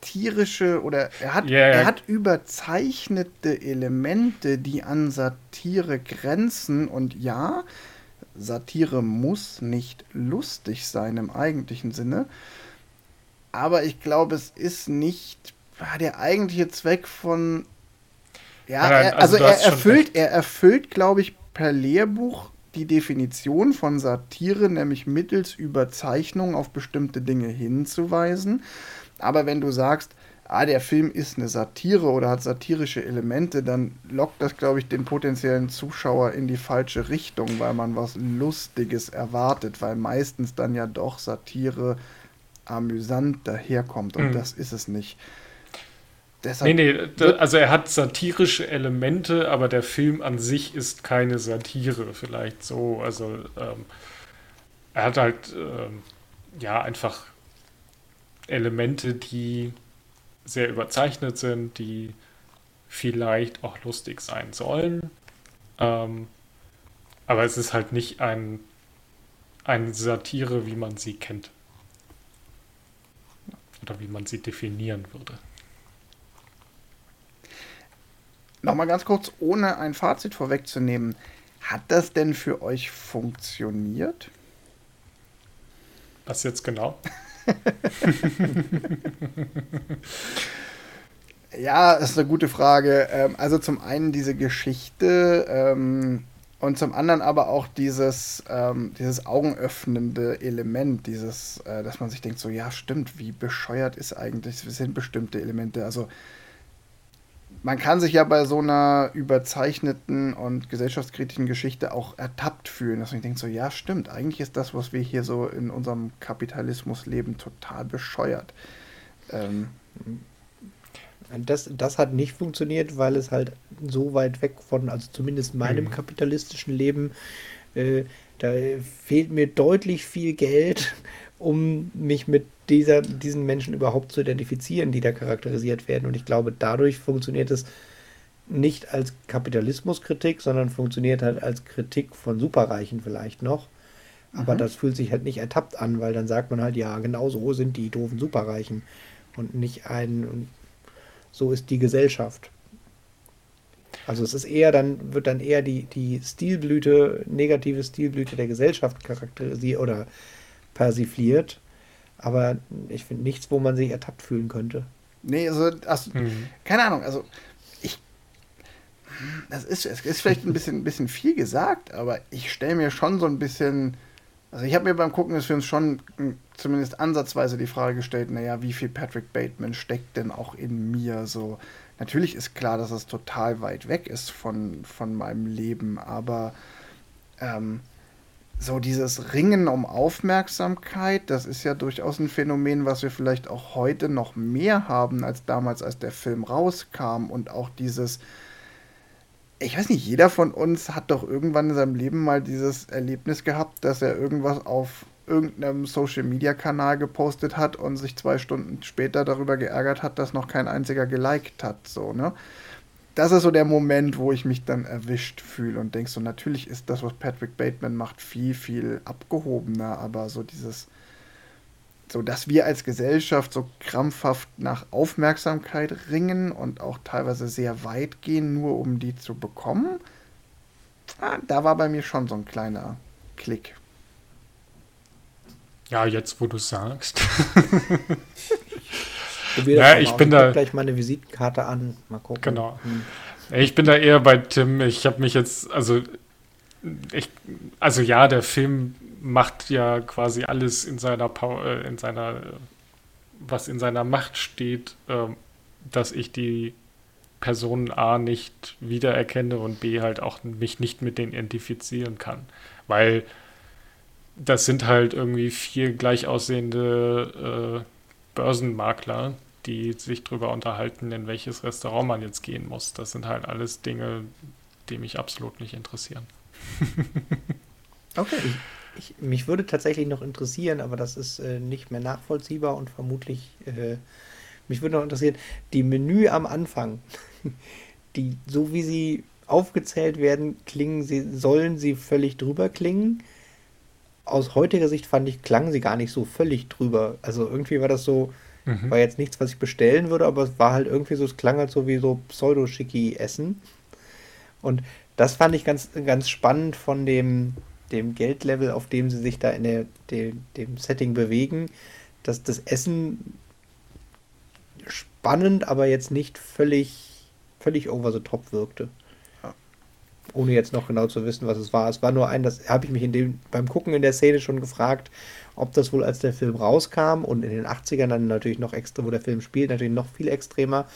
satirische oder er hat, yeah, er hat überzeichnete Elemente, die an Satire grenzen. Und ja, Satire muss nicht lustig sein im eigentlichen Sinne, aber ich glaube, es ist nicht der eigentliche Zweck von ja, nein, er, also, also er erfüllt, er erfüllt, glaube ich, per Lehrbuch die Definition von Satire, nämlich mittels Überzeichnung auf bestimmte Dinge hinzuweisen. Aber wenn du sagst, ah, der Film ist eine Satire oder hat satirische Elemente, dann lockt das, glaube ich, den potenziellen Zuschauer in die falsche Richtung, weil man was Lustiges erwartet, weil meistens dann ja doch Satire amüsant daherkommt und mhm. das ist es nicht. Deshalb nee, nee, also er hat satirische Elemente, aber der Film an sich ist keine Satire, vielleicht so. Also ähm, er hat halt ähm, ja einfach Elemente, die sehr überzeichnet sind, die vielleicht auch lustig sein sollen. Ähm, aber es ist halt nicht ein, eine Satire, wie man sie kennt. Oder wie man sie definieren würde. Nochmal ganz kurz, ohne ein Fazit vorwegzunehmen. Hat das denn für euch funktioniert? Was jetzt genau? ja, ist eine gute Frage. Ähm, also zum einen diese Geschichte ähm, und zum anderen aber auch dieses, ähm, dieses augenöffnende Element, dieses, äh, dass man sich denkt, so ja, stimmt, wie bescheuert ist eigentlich, sind bestimmte Elemente. Also man kann sich ja bei so einer überzeichneten und gesellschaftskritischen Geschichte auch ertappt fühlen, dass man denkt so, ja, stimmt, eigentlich ist das, was wir hier so in unserem Kapitalismus leben, total bescheuert. Ähm, das, das hat nicht funktioniert, weil es halt so weit weg von, also zumindest meinem mhm. kapitalistischen Leben, äh, da fehlt mir deutlich viel Geld, um mich mit dieser, diesen Menschen überhaupt zu identifizieren, die da charakterisiert werden. Und ich glaube, dadurch funktioniert es nicht als Kapitalismuskritik, sondern funktioniert halt als Kritik von Superreichen vielleicht noch. Aber mhm. das fühlt sich halt nicht ertappt an, weil dann sagt man halt, ja, genau so sind die doofen Superreichen. Und nicht ein, so ist die Gesellschaft. Also es ist eher, dann wird dann eher die, die Stilblüte, negative Stilblüte der Gesellschaft charakterisiert oder persifliert aber ich finde nichts, wo man sich ertappt fühlen könnte. Nee, also, also mhm. keine Ahnung, also ich. Das ist, es ist vielleicht ein bisschen, ein bisschen viel gesagt, aber ich stelle mir schon so ein bisschen. Also ich habe mir beim Gucken des Films schon zumindest ansatzweise die Frage gestellt, naja, wie viel Patrick Bateman steckt denn auch in mir? So, natürlich ist klar, dass es total weit weg ist von, von meinem Leben, aber ähm, so dieses Ringen um Aufmerksamkeit, das ist ja durchaus ein Phänomen, was wir vielleicht auch heute noch mehr haben als damals, als der Film rauskam. Und auch dieses, ich weiß nicht, jeder von uns hat doch irgendwann in seinem Leben mal dieses Erlebnis gehabt, dass er irgendwas auf irgendeinem Social-Media-Kanal gepostet hat und sich zwei Stunden später darüber geärgert hat, dass noch kein einziger geliked hat. So, ne? Das ist so der Moment, wo ich mich dann erwischt fühle und denke so, natürlich ist das, was Patrick Bateman macht, viel, viel abgehobener, aber so dieses, so dass wir als Gesellschaft so krampfhaft nach Aufmerksamkeit ringen und auch teilweise sehr weit gehen, nur um die zu bekommen, Ah, da war bei mir schon so ein kleiner Klick. Ja, jetzt wo du sagst. ja, ich bin ich da gleich meine Visitenkarte an. Mal gucken. Genau. Hm. Ich bin da eher bei Tim. Ich habe mich jetzt, also ich, also ja, der Film macht ja quasi alles in seiner Power, äh, in seiner, was in seiner Macht steht, äh, dass ich die Personen A nicht wiedererkenne und B halt auch mich nicht mit denen identifizieren kann. Weil das sind halt irgendwie vier gleich aussehende äh, Börsenmakler, die sich darüber unterhalten, in welches Restaurant man jetzt gehen muss. Das sind halt alles Dinge, die mich absolut nicht interessieren. okay. Ich, mich würde tatsächlich noch interessieren, aber das ist äh, nicht mehr nachvollziehbar und vermutlich, äh, mich würde noch interessieren, die Menü am Anfang, die, so wie sie aufgezählt werden, klingen sie, sollen sie völlig drüber klingen. Aus heutiger Sicht fand ich, klangen sie gar nicht so völlig drüber. Also irgendwie war das so, mhm. war jetzt nichts, was ich bestellen würde, aber es war halt irgendwie so, es klang halt so wie so Pseudo-Schicki-Essen. Und das fand ich ganz, ganz spannend von dem, dem Geldlevel, auf dem sie sich da in der, de, dem Setting bewegen, dass das Essen spannend, aber jetzt nicht völlig, völlig over the top wirkte. Ohne jetzt noch genau zu wissen, was es war. Es war nur ein, das habe ich mich in dem, beim Gucken in der Szene schon gefragt, ob das wohl als der Film rauskam und in den 80ern dann natürlich noch extra, wo der Film spielt, natürlich noch viel extremer,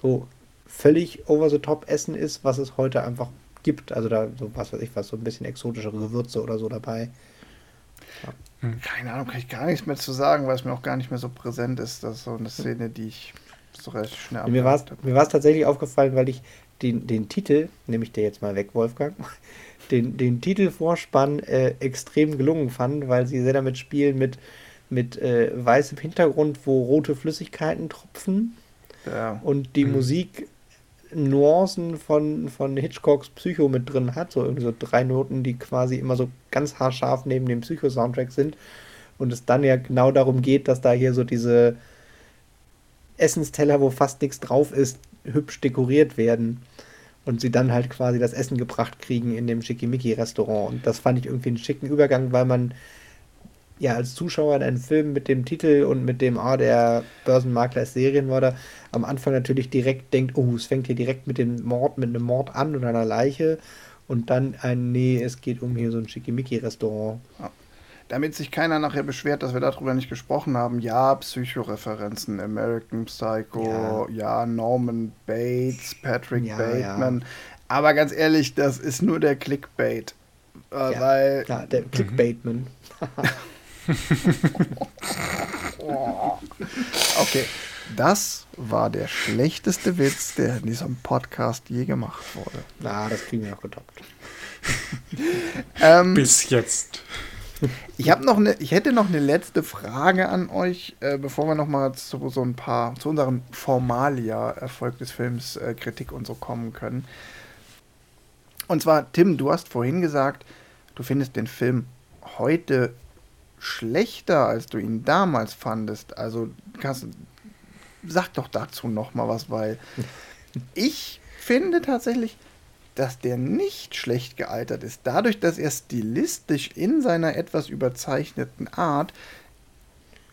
so völlig over the top Essen ist, was es heute einfach gibt. Also da so was weiß ich was, so ein bisschen exotischere Gewürze oder so dabei. Ja. Hm. Keine Ahnung, kann ich gar nichts mehr zu sagen, weil es mir auch gar nicht mehr so präsent ist. Das ist so eine Szene, die ich so recht schnell Mir war es tatsächlich aufgefallen, weil ich den, den Titel, nehme ich dir jetzt mal weg, Wolfgang, den, den Titelvorspann äh, extrem gelungen fand, weil sie sehr damit spielen mit, mit äh, weißem Hintergrund, wo rote Flüssigkeiten tropfen. Ja. Und die mhm. Musik Nuancen von, von Hitchcocks Psycho mit drin hat. So irgendwie so drei Noten, die quasi immer so ganz haarscharf neben dem Psycho-Soundtrack sind. Und es dann ja genau darum geht, dass da hier so diese Essensteller, wo fast nichts drauf ist, hübsch dekoriert werden. Und sie dann halt quasi das Essen gebracht kriegen in dem Schickimicki-Restaurant. Und das fand ich irgendwie einen schicken Übergang, weil man ja als Zuschauer in einen Film mit dem Titel und mit dem, ah, der Börsenmakler ist Serienmörder, am Anfang natürlich direkt denkt, oh, es fängt hier direkt mit dem Mord, mit einem Mord an oder einer Leiche und dann ein, nee, es geht um hier so ein Schickimicki-Restaurant. Ja. Damit sich keiner nachher beschwert, dass wir darüber nicht gesprochen haben, ja, Psychoreferenzen, American Psycho, ja, ja Norman Bates, Patrick ja, Bateman. Aber ganz ehrlich, das ist nur der Clickbait. Äh, weil, klar, der Clickbaitman. okay. Das war der schlechteste Witz, der in diesem Podcast je gemacht wurde. Na, das kriegen wir auch getoppt. ähm, Bis jetzt. Ich habe noch eine, ich hätte noch eine letzte Frage an euch, äh, bevor wir noch mal zu so ein paar zu unseren Formalia Erfolg des Films äh, Kritik und so kommen können. Und zwar Tim, du hast vorhin gesagt, du findest den Film heute schlechter, als du ihn damals fandest. Also kannst, sag doch dazu noch mal was, weil ich finde tatsächlich, dass der nicht schlecht gealtert ist. Dadurch, dass er stilistisch in seiner etwas überzeichneten Art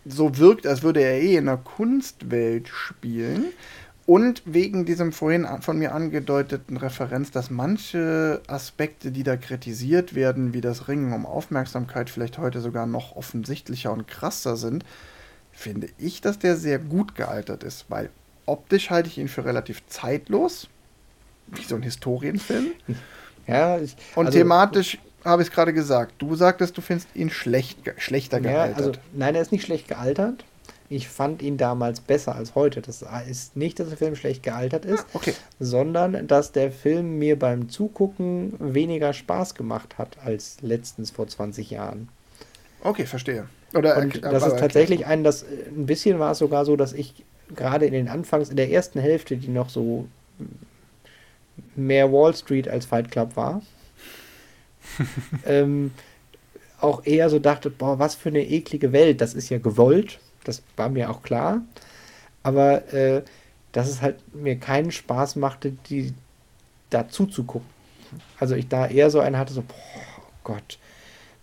so wirkt, als würde er eh in einer Kunstwelt spielen. Und wegen diesem vorhin von mir angedeuteten Referenz, dass manche Aspekte, die da kritisiert werden, wie das Ringen um Aufmerksamkeit, vielleicht heute sogar noch offensichtlicher und krasser sind, finde ich, dass der sehr gut gealtert ist, weil optisch halte ich ihn für relativ zeitlos, wie so ein Historienfilm. Ja, ich, und also, thematisch habe ich es gerade gesagt. Du sagtest, du findest ihn schlecht, schlechter gealtert. also, nein, er ist nicht schlecht gealtert. Ich fand ihn damals besser als heute. Das ist nicht, dass der Film schlecht gealtert ist, ah, okay. sondern dass der Film mir beim Zugucken weniger Spaß gemacht hat als letztens vor 20 Jahren. Okay, verstehe. Oder und das ist tatsächlich ein, das ein bisschen war es sogar so, dass ich gerade in den Anfangs, in der ersten Hälfte, die noch so mehr Wall Street als Fight Club war, ähm, auch eher so dachte, boah, was für eine eklige Welt, das ist ja gewollt das war mir auch klar. Aber äh, dass es halt mir keinen Spaß machte, die dazu zu gucken. Also ich da eher so einen hatte, so, boah, Gott,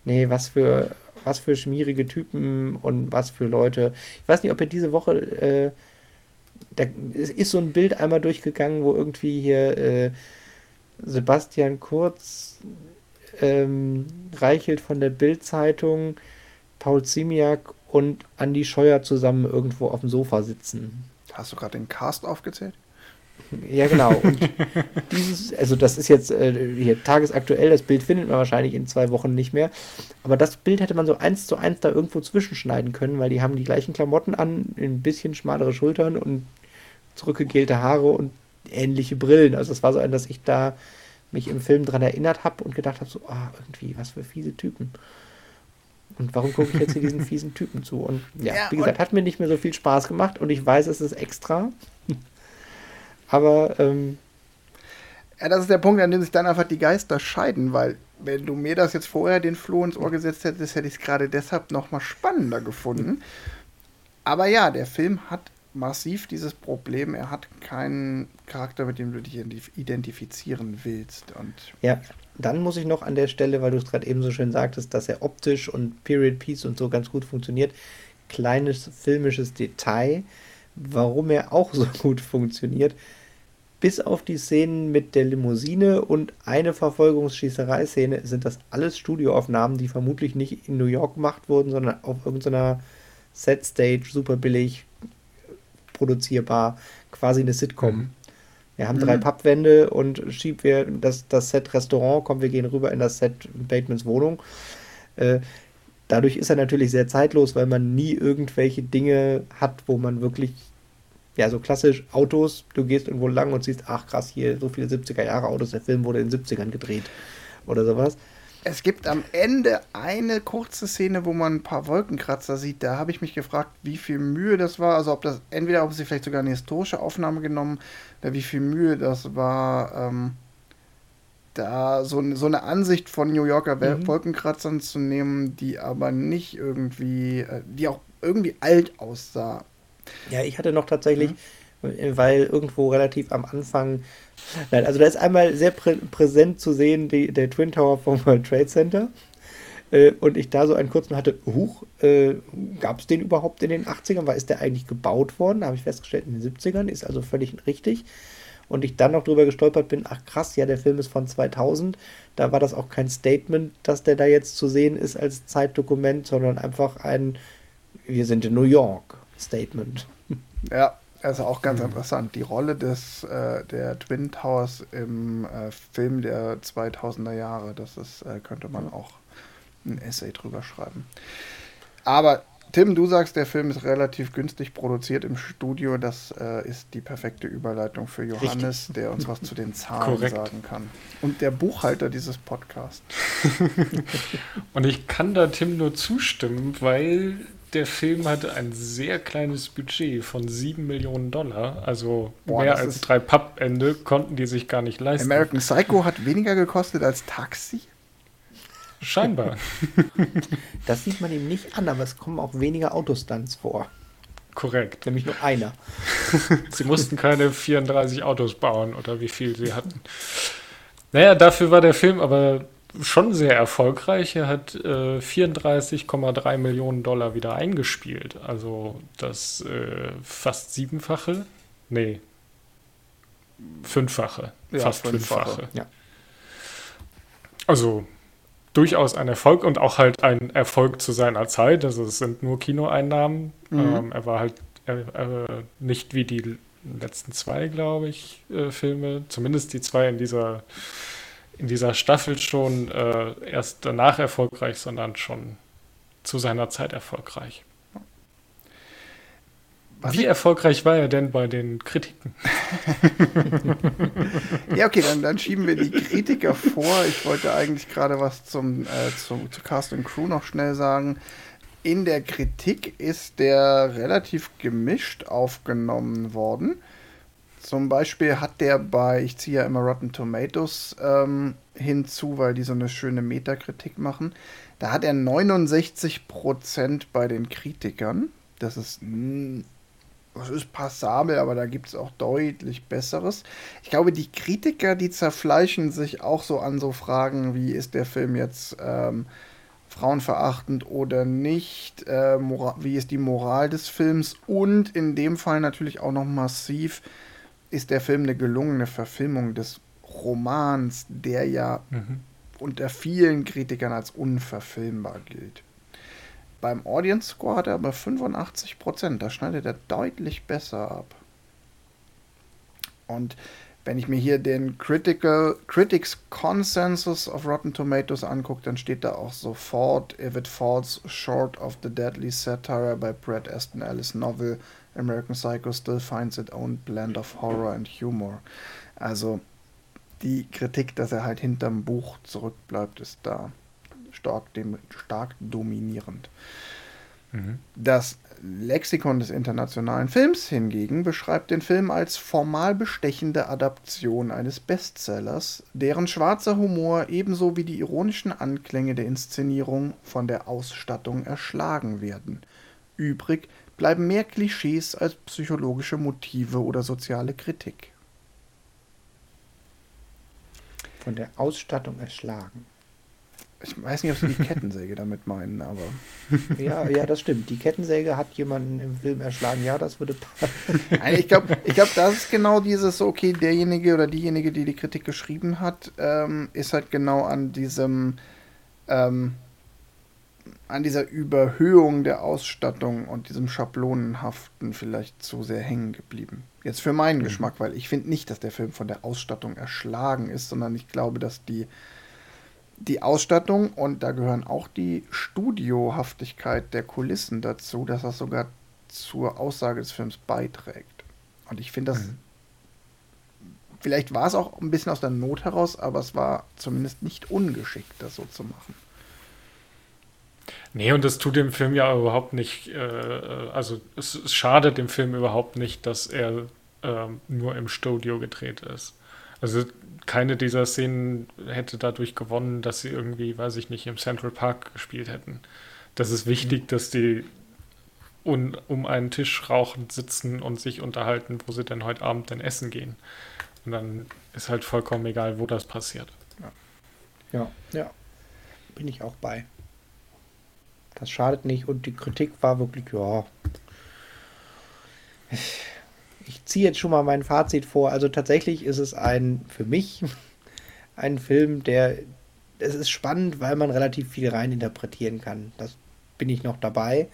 nee, was für, was für schmierige Typen und was für Leute. Ich weiß nicht, ob ihr diese Woche, äh, da ist so ein Bild einmal durchgegangen, wo irgendwie hier äh, Sebastian Kurz ähm, Reichelt von der Bild-Zeitung, Paul Ziemiak und Andy Scheuer zusammen irgendwo auf dem Sofa sitzen. Hast du gerade den Cast aufgezählt? Ja, genau. Und dieses, also das ist jetzt äh, hier tagesaktuell, das Bild findet man wahrscheinlich in zwei Wochen nicht mehr. Aber das Bild hätte man so eins zu eins da irgendwo zwischenschneiden können, weil die haben die gleichen Klamotten an, ein bisschen schmalere Schultern und zurückgegelte Haare und ähnliche Brillen. Also es war so ein, dass ich da mich im Film dran erinnert habe und gedacht habe, so, ah, irgendwie, was für fiese Typen. Und warum gucke ich jetzt hier diesen fiesen Typen zu? Und ja, ja wie gesagt, hat mir nicht mehr so viel Spaß gemacht und ich weiß, es ist extra. Aber ähm, ja, das ist der Punkt, an dem sich dann einfach die Geister scheiden, weil wenn du mir das jetzt vorher den Floh ins Ohr gesetzt hättest, hätte ich es gerade deshalb nochmal spannender gefunden. Aber ja, der Film hat massiv dieses Problem, er hat keinen Charakter, mit dem du dich identifizieren willst. Und ja, dann muss ich noch an der Stelle, weil du es gerade eben so schön sagtest, dass er optisch und Period Piece und so ganz gut funktioniert, kleines filmisches Detail, warum er auch so gut funktioniert. Bis auf die Szenen mit der Limousine und eine Verfolgungsschießerei-Szene sind das alles Studioaufnahmen, die vermutlich nicht in New York gemacht wurden, sondern auf irgendeiner Set-Stage, super billig, produzierbar, quasi eine Sitcom. Mhm. Wir haben mhm. drei Pappwände und schieben wir das, das Set Restaurant, kommen wir gehen rüber in das Set Batemans Wohnung. Äh, dadurch ist er natürlich sehr zeitlos, weil man nie irgendwelche Dinge hat, wo man wirklich, ja, so klassisch Autos, du gehst irgendwo lang und siehst, ach krass, hier so viele 70er Jahre Autos, der Film wurde in den 70ern gedreht oder sowas. Es gibt am Ende eine kurze Szene, wo man ein paar Wolkenkratzer sieht. Da habe ich mich gefragt, wie viel Mühe das war. Also ob das entweder ob sie vielleicht sogar eine historische Aufnahme genommen, oder wie viel Mühe das war, ähm, da so, so eine Ansicht von New Yorker mhm. Wolkenkratzern zu nehmen, die aber nicht irgendwie, äh, die auch irgendwie alt aussah. Ja, ich hatte noch tatsächlich, mhm. Weil irgendwo relativ am Anfang Nein, also da ist einmal sehr prä präsent zu sehen die, der Twin Tower vom World Trade Center. Äh, und ich da so einen kurzen hatte, huch, äh, gab es den überhaupt in den 80ern? War ist der eigentlich gebaut worden? Da habe ich festgestellt, in den 70ern, ist also völlig richtig. Und ich dann noch drüber gestolpert bin, ach krass, ja, der Film ist von 2000. Da war das auch kein Statement, dass der da jetzt zu sehen ist als Zeitdokument, sondern einfach ein, wir sind in New York Statement. Ja, also auch ganz mhm. interessant. Die Rolle des, äh, der Twin Towers im äh, Film der 2000er Jahre, das ist, äh, könnte man auch ein Essay drüber schreiben. Aber Tim, du sagst, der Film ist relativ günstig produziert im Studio. Das äh, ist die perfekte Überleitung für Johannes, Richtig. der uns was zu den Zahlen Korrekt. sagen kann. Und der Buchhalter dieses Podcasts. Und ich kann da Tim nur zustimmen, weil der Film hatte ein sehr kleines Budget von 7 Millionen Dollar. Also Boah, mehr als drei Pappende konnten die sich gar nicht leisten. American Psycho hat weniger gekostet als Taxi? Scheinbar. Das sieht man ihm nicht an, aber es kommen auch weniger Autostunts vor. Korrekt. Nämlich nur einer. sie mussten keine 34 Autos bauen oder wie viel sie hatten. Naja, dafür war der Film aber schon sehr erfolgreich. Er hat äh, 34,3 Millionen Dollar wieder eingespielt. Also das äh, fast siebenfache. Nee. Fünffache. Ja, fast fünffache. fünffache. Ja. Also durchaus ein Erfolg und auch halt ein Erfolg zu seiner Zeit. Also es sind nur Kinoeinnahmen. Mhm. Ähm, er war halt äh, nicht wie die letzten zwei, glaube ich, äh, Filme. Zumindest die zwei in dieser in dieser Staffel schon äh, erst danach erfolgreich, sondern schon zu seiner Zeit erfolgreich. Was Wie erfolgreich war er denn bei den Kritiken? ja, okay, dann, dann, schieben wir die Kritiker vor. Ich wollte eigentlich gerade was zum, äh, zum, zu Cast and Crew noch schnell sagen. In der Kritik ist der relativ gemischt aufgenommen worden. Zum Beispiel hat der bei, ich ziehe ja immer Rotten Tomatoes ähm, hinzu, weil die so eine schöne Metakritik machen. Da hat er 69% bei den Kritikern. Das ist es ist passabel, aber da gibt es auch deutlich Besseres. Ich glaube, die Kritiker, die zerfleischen sich auch so an so Fragen, wie ist der Film jetzt ähm, frauenverachtend oder nicht, äh, wie ist die Moral des Films und in dem Fall natürlich auch noch massiv, ist der Film eine gelungene Verfilmung des Romans, der ja mhm. unter vielen Kritikern als unverfilmbar gilt. Beim Audience Score hat er aber 85 Prozent. Da schneidet er deutlich besser ab. Und wenn ich mir hier den Critical, Critics Consensus of Rotten Tomatoes angucke, dann steht da auch sofort, if it falls short of the deadly satire by Brad Aston Ellis novel, American Psycho still finds its own blend of horror and humor. Also die Kritik, dass er halt hinterm Buch zurückbleibt, ist da stark, dem, stark dominierend. Mhm. Das Lexikon des internationalen Films hingegen beschreibt den Film als formal bestechende Adaption eines Bestsellers, deren schwarzer Humor ebenso wie die ironischen Anklänge der Inszenierung von der Ausstattung erschlagen werden. Übrig bleiben mehr Klischees als psychologische Motive oder soziale Kritik. Von der Ausstattung erschlagen. Ich weiß nicht, ob sie die Kettensäge damit meinen, aber. Ja, ja, das stimmt. Die Kettensäge hat jemanden im Film erschlagen. Ja, das würde passen. Ich glaube, ich glaub, das ist genau dieses, okay, derjenige oder diejenige, die die Kritik geschrieben hat, ähm, ist halt genau an diesem, ähm, an dieser Überhöhung der Ausstattung und diesem Schablonenhaften vielleicht zu sehr hängen geblieben. Jetzt für meinen mhm. Geschmack, weil ich finde nicht, dass der Film von der Ausstattung erschlagen ist, sondern ich glaube, dass die die Ausstattung und da gehören auch die Studiohaftigkeit der Kulissen dazu, dass das sogar zur Aussage des Films beiträgt. Und ich finde das. Mhm. Vielleicht war es auch ein bisschen aus der Not heraus, aber es war zumindest nicht ungeschickt, das so zu machen. Nee, und das tut dem Film ja überhaupt nicht, äh, also es, es, schadet dem Film überhaupt nicht, dass er äh, nur im Studio gedreht ist. Also keine dieser Szenen hätte dadurch gewonnen, dass sie irgendwie, weiß ich nicht, im Central Park gespielt hätten. Das ist wichtig, mhm. dass die un, um einen Tisch rauchend sitzen und sich unterhalten, wo sie denn heute Abend denn essen gehen. Und dann ist halt vollkommen egal, wo das passiert. Ja, ja, ja. bin ich auch bei. Das schadet nicht und die Kritik war wirklich, ja ich ziehe jetzt schon mal mein Fazit vor. Also tatsächlich ist es ein, für mich, ein Film, der, es ist spannend, weil man relativ viel rein interpretieren kann. Das bin ich noch dabei.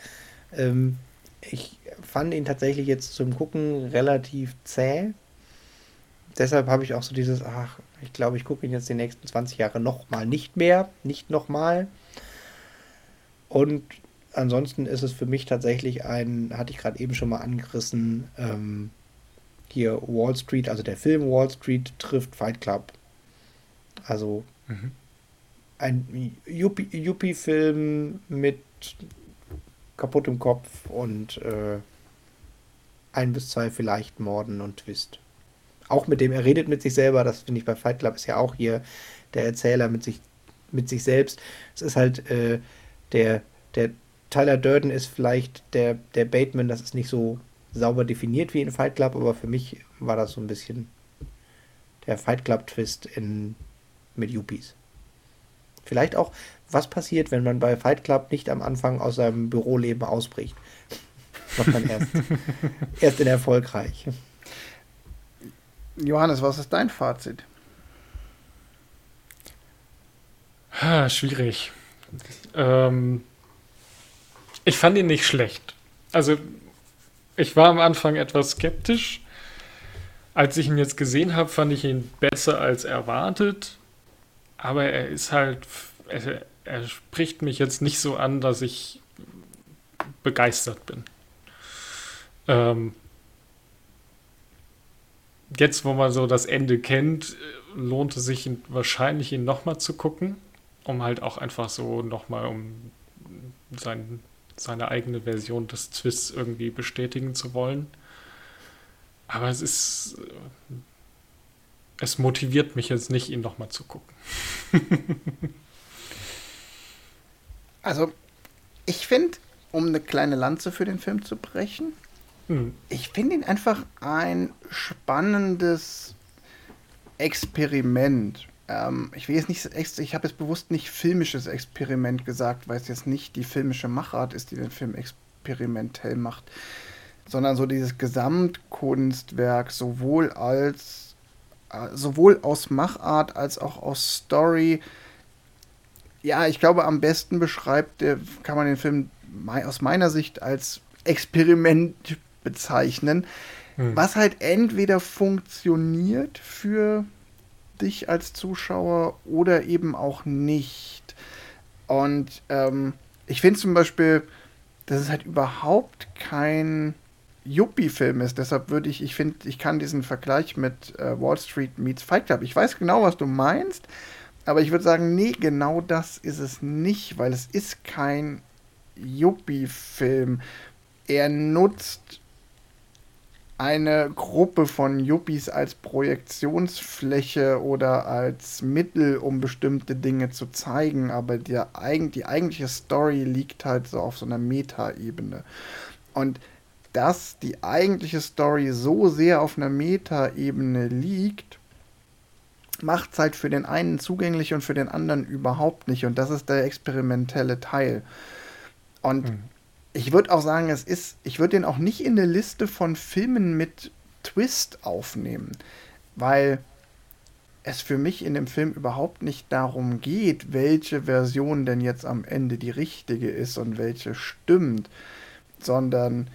Ähm, ich fand ihn tatsächlich jetzt zum Gucken relativ zäh. Deshalb habe ich auch so dieses, ach, ich glaube, ich gucke ihn jetzt die nächsten 20 Jahre nochmal nicht mehr, nicht nochmal. Und ansonsten ist es für mich tatsächlich ein, hatte ich gerade eben schon mal angerissen, ähm, hier Wall Street, also der Film Wall Street trifft Fight Club. Also mhm. ein Yuppie-Film mit kaputtem Kopf und äh, ein bis zwei vielleicht Morden und Twist. Auch mit dem, er redet mit sich selber, das finde ich bei Fight Club ist ja auch hier der Erzähler mit sich, mit sich selbst. Es ist halt äh, der, der Tyler Durden ist vielleicht der, der Bateman, das ist nicht so sauber definiert wie in Fight Club, aber für mich war das so ein bisschen der Fight Club-Twist in, mit Yuppies. Vielleicht auch, was passiert, wenn man bei Fight Club nicht am Anfang aus seinem Büroleben ausbricht. Macht man erst, erst in erfolgreich. Johannes, was ist dein Fazit? Ha, schwierig. Ähm, ich fand ihn nicht schlecht. Also ich war am Anfang etwas skeptisch. Als ich ihn jetzt gesehen habe, fand ich ihn besser als erwartet. Aber er ist halt, er, er spricht mich jetzt nicht so an, dass ich begeistert bin. Ähm, jetzt, wo man so das Ende kennt, lohnt es sich wahrscheinlich, ihn nochmal zu gucken, um halt auch einfach so nochmal um seinen seine eigene Version des Twists irgendwie bestätigen zu wollen. Aber es ist. Äh, es motiviert mich jetzt nicht, ihn nochmal zu gucken. also, ich finde, um eine kleine Lanze für den Film zu brechen, hm. ich finde ihn einfach ein spannendes Experiment. Ähm, ich will jetzt nicht, ich habe jetzt bewusst nicht filmisches Experiment gesagt, weil es jetzt nicht die filmische Machart ist, die den Film experimentell macht, sondern so dieses Gesamtkunstwerk sowohl als äh, sowohl aus Machart als auch aus Story. Ja, ich glaube, am besten beschreibt, kann man den Film aus meiner Sicht als Experiment bezeichnen, hm. was halt entweder funktioniert für dich als Zuschauer oder eben auch nicht. Und ähm, ich finde zum Beispiel, dass es halt überhaupt kein Yuppie-Film ist. Deshalb würde ich, ich finde, ich kann diesen Vergleich mit äh, Wall Street meets Fight Club. Ich weiß genau, was du meinst, aber ich würde sagen, nee, genau das ist es nicht, weil es ist kein Yuppie-Film. Er nutzt eine Gruppe von Yuppies als Projektionsfläche oder als Mittel, um bestimmte Dinge zu zeigen, aber der, die eigentliche Story liegt halt so auf so einer Meta-Ebene. Und dass die eigentliche Story so sehr auf einer Meta-Ebene liegt, macht es halt für den einen zugänglich und für den anderen überhaupt nicht. Und das ist der experimentelle Teil. Und mhm ich würde auch sagen, es ist, ich würde den auch nicht in der Liste von Filmen mit Twist aufnehmen, weil es für mich in dem Film überhaupt nicht darum geht, welche Version denn jetzt am Ende die richtige ist und welche stimmt, sondern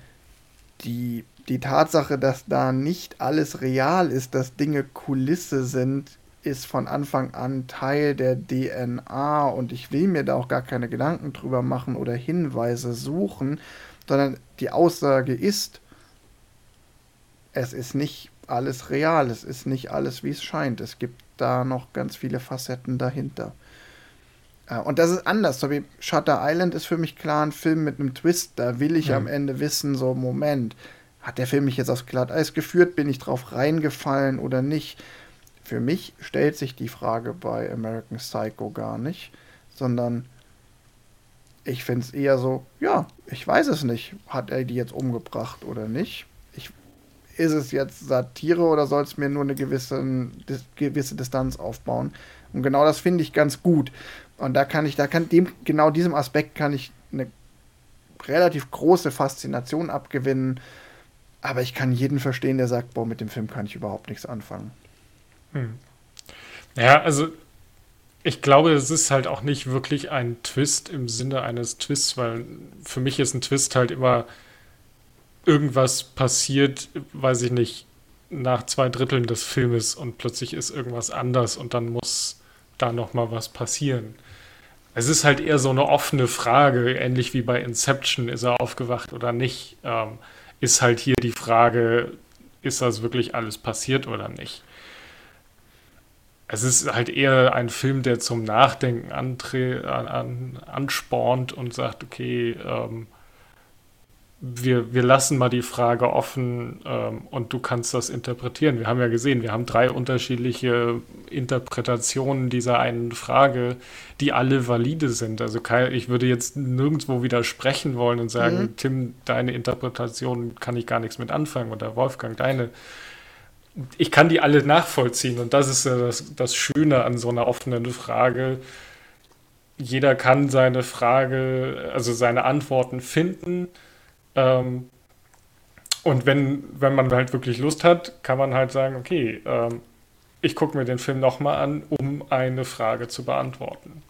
die, die Tatsache, dass da nicht alles real ist, dass Dinge Kulisse sind, ist von Anfang an Teil der DNA und ich will mir da auch gar keine Gedanken drüber machen oder Hinweise suchen, sondern die Aussage ist, es ist nicht alles real, es ist nicht alles, wie es scheint. Es gibt da noch ganz viele Facetten dahinter. Äh, und das ist anders. So wie Shutter Island ist für mich klar ein Film mit einem Twist. Da will ich mhm. am Ende wissen, so Moment, hat der Film mich jetzt aufs Glatteis geführt? Bin ich drauf reingefallen oder nicht? Für mich stellt sich die Frage bei American Psycho gar nicht, sondern ich finde es eher so, ja, ich weiß es nicht. Hat er die jetzt umgebracht oder nicht? Ich, ist es jetzt Satire oder soll es mir nur eine gewisse, dis, gewisse Distanz aufbauen? Und genau das finde ich ganz gut. Und da kann ich, da kann dem, genau diesem Aspekt kann ich eine relativ große Faszination abgewinnen. Aber ich kann jeden verstehen, der sagt, boah, mit dem Film kann ich überhaupt nichts anfangen. Hm. Ja, also ich glaube, es ist halt auch nicht wirklich ein Twist im Sinne eines Twists, weil für mich ist ein Twist halt immer irgendwas passiert, weiß ich nicht, nach zwei Dritteln des Filmes und plötzlich ist irgendwas anders und dann muss da nochmal was passieren. Es ist halt eher so eine offene Frage, ähnlich wie bei Inception, ist er aufgewacht oder nicht, ähm, ist halt hier die Frage, ist das wirklich alles passiert oder nicht? Es ist halt eher ein Film, der zum Nachdenken an, an, anspornt und sagt, okay, ähm, wir, wir lassen mal die Frage offen ähm, und du kannst das interpretieren. Wir haben ja gesehen, wir haben drei unterschiedliche Interpretationen dieser einen Frage, die alle valide sind. Also ich würde jetzt nirgendwo widersprechen wollen und sagen, mhm. Tim, deine Interpretation kann ich gar nichts mit anfangen oder Wolfgang, deine ich kann die alle nachvollziehen und das ist ja das, das Schöne an so einer offenen Frage. Jeder kann seine Frage, also seine Antworten finden. Ähm, und wenn, wenn man halt wirklich Lust hat, kann man halt sagen, okay, ähm, ich gucke mir den Film nochmal an, um eine Frage zu beantworten.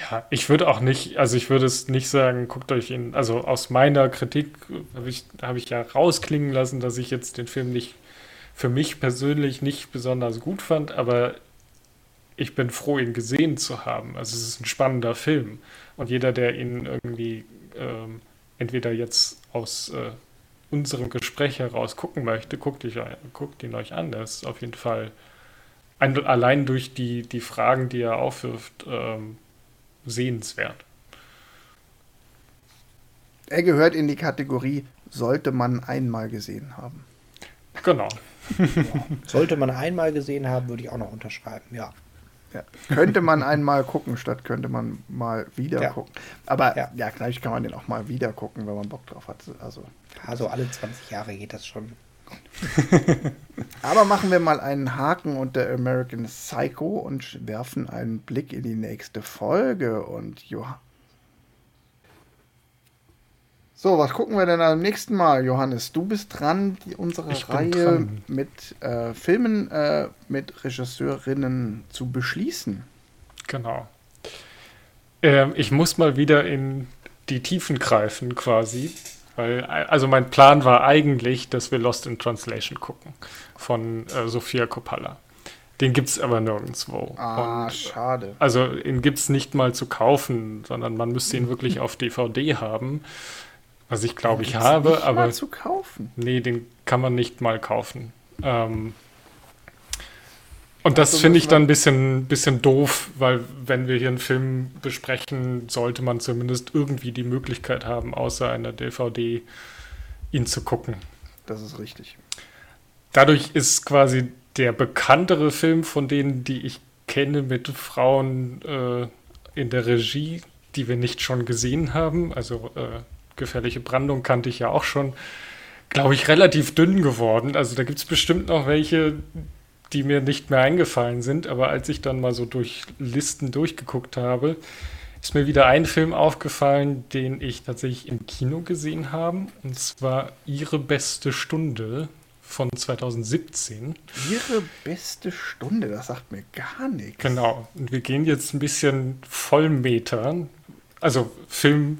Ja, ich würde auch nicht, also ich würde es nicht sagen, guckt euch ihn, also aus meiner Kritik habe ich, hab ich ja rausklingen lassen, dass ich jetzt den Film nicht für mich persönlich nicht besonders gut fand, aber ich bin froh, ihn gesehen zu haben. Also es ist ein spannender Film und jeder, der ihn irgendwie ähm, entweder jetzt aus äh, unserem Gespräch heraus gucken möchte, guckt, ich, guckt ihn euch an. Das ist auf jeden Fall ein, allein durch die, die Fragen, die er aufwirft, ähm, sehenswert. Er gehört in die Kategorie, sollte man einmal gesehen haben. Genau. ja. Sollte man einmal gesehen haben, würde ich auch noch unterschreiben, ja. Ja. Könnte man einmal gucken, statt könnte man mal wieder Ja. gucken. Aber Ja. ja. gleich kann man den auch mal wieder gucken, wenn man Bock drauf hat. Also, Also alle 20 Jahre geht das schon. aber machen wir mal einen Haken unter American Psycho und werfen einen Blick in die nächste Folge. Und Johann. So, was gucken wir denn am nächsten Mal, Johannes? Du bist dran, die, unsere Ich Reihe dran. mit äh, Filmen äh, mit Regisseurinnen zu beschließen. Genau. Ähm, ich muss mal wieder in die Tiefen greifen, quasi. Weil, also mein Plan war eigentlich, dass wir Lost in Translation gucken von äh, Sofia Coppola. Den gibt es aber nirgendwo. Ah, Und, schade. also ihn gibt es nicht mal zu kaufen, sondern man müsste ihn wirklich auf DVD haben. Was ich glaube ich habe, nicht aber mal zu kaufen. Nee, den kann man nicht mal kaufen. Ähm, und das Also finde ich dann ein bisschen, bisschen doof, weil wenn wir hier einen Film besprechen, sollte man zumindest irgendwie die Möglichkeit haben, außer einer DVD ihn zu gucken. Das ist richtig. Dadurch ist quasi der bekanntere Film von denen, die ich kenne, mit Frauen äh, in der Regie, die wir nicht schon gesehen haben. Also äh, Gefährliche Brandung kannte ich ja auch schon, glaube ich, relativ dünn geworden. Also da gibt es bestimmt noch welche, die mir nicht mehr eingefallen sind. Aber als ich dann mal so durch Listen durchgeguckt habe, ist mir wieder ein Film aufgefallen, den ich tatsächlich im Kino gesehen habe. Und zwar Ihre beste Stunde von 2017. Ihre beste Stunde, das sagt mir gar nichts. Genau. Und wir gehen jetzt ein bisschen Vollmeter. Also Film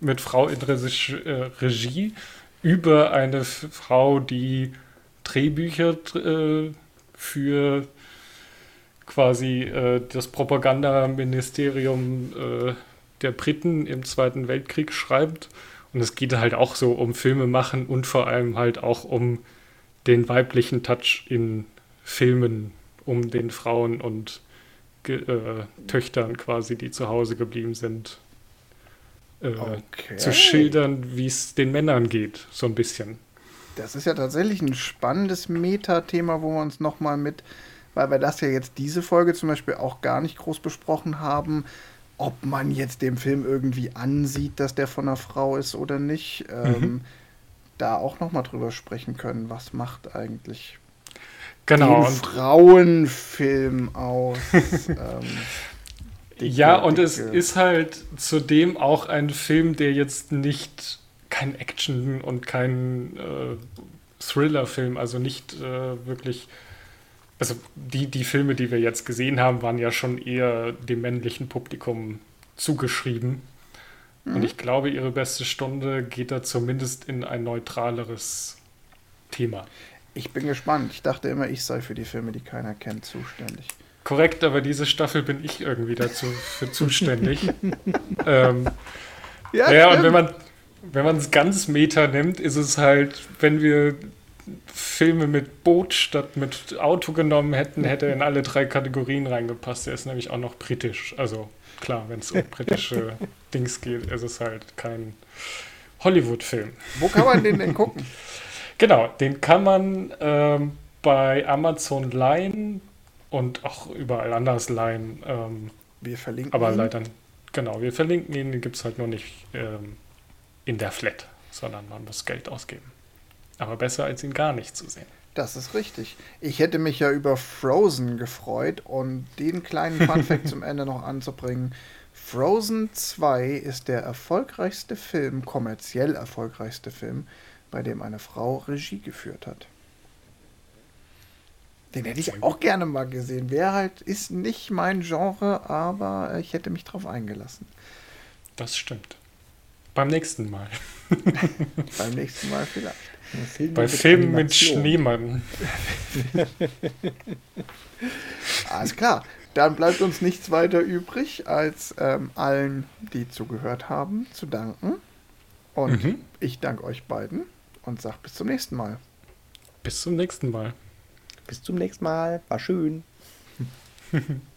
mit Frau in Resi äh, Regie über eine Frau, die Drehbücher äh, für quasi äh, das Propagandaministerium äh, der Briten im Zweiten Weltkrieg schreibt. Und es geht halt auch so um Filme machen und vor allem halt auch um den weiblichen Touch in Filmen, um den Frauen und äh, Töchtern quasi, die zu Hause geblieben sind, äh, Okay. zu schildern, wie es den Männern geht, so ein bisschen. Das ist ja tatsächlich ein spannendes Metathema, wo wir uns nochmal mit, weil wir das ja jetzt diese Folge zum Beispiel auch gar nicht groß besprochen haben, ob man jetzt dem Film irgendwie ansieht, dass der von einer Frau ist oder nicht, ähm, da auch nochmal drüber sprechen können. Was macht eigentlich Genau. den Frauenfilm aus? ähm, dicke, ja, und es dicke- ist halt zudem auch ein Film, der jetzt nicht kein Action und kein äh, Thriller-Film, also nicht äh, wirklich. Also die, die Filme, die wir jetzt gesehen haben, waren ja schon eher dem männlichen Publikum zugeschrieben. Und ich glaube, ihre beste Stunde geht da zumindest in ein neutraleres Thema. Ich bin gespannt. Ich dachte immer, ich sei für die Filme, die keiner kennt, zuständig. Korrekt, aber diese Staffel bin ich irgendwie dazu für zuständig. ähm, ja, und stimmt. wenn man wenn man es ganz meta nimmt, ist es halt, wenn wir Filme mit Boot statt mit Auto genommen hätten, hätte er in alle drei Kategorien reingepasst. Er ist nämlich auch noch britisch. Also klar, wenn es um britische Dings geht, ist es halt kein Hollywood-Film. Wo kann man den denn gucken? Genau, den kann man ähm, bei Amazon leihen und auch überall anders leihen. Ähm, Wir verlinken aber ihn. leider, genau, wir verlinken ihn, den gibt es halt nur nicht ähm, in der Flat, sondern man muss Geld ausgeben. Aber besser als ihn gar nicht zu sehen. Das ist richtig. Ich hätte mich ja über Frozen gefreut und den kleinen Funfact zum Ende noch anzubringen. Frozen 2 ist der erfolgreichste Film, kommerziell erfolgreichste Film, bei dem eine Frau Regie geführt hat. Den hätte ich auch gerne mal gesehen. Wäre halt, ist nicht mein Genre, aber ich hätte mich drauf eingelassen. Das stimmt. Beim nächsten Mal. Beim nächsten Mal vielleicht. Filme Bei Filmen mit. Schneemann. Alles klar. Dann bleibt uns nichts weiter übrig, als ähm, allen, die zugehört haben, zu danken. Und Mhm. ich danke euch beiden und sage bis zum nächsten Mal. Bis zum nächsten Mal. Bis zum nächsten Mal. War schön.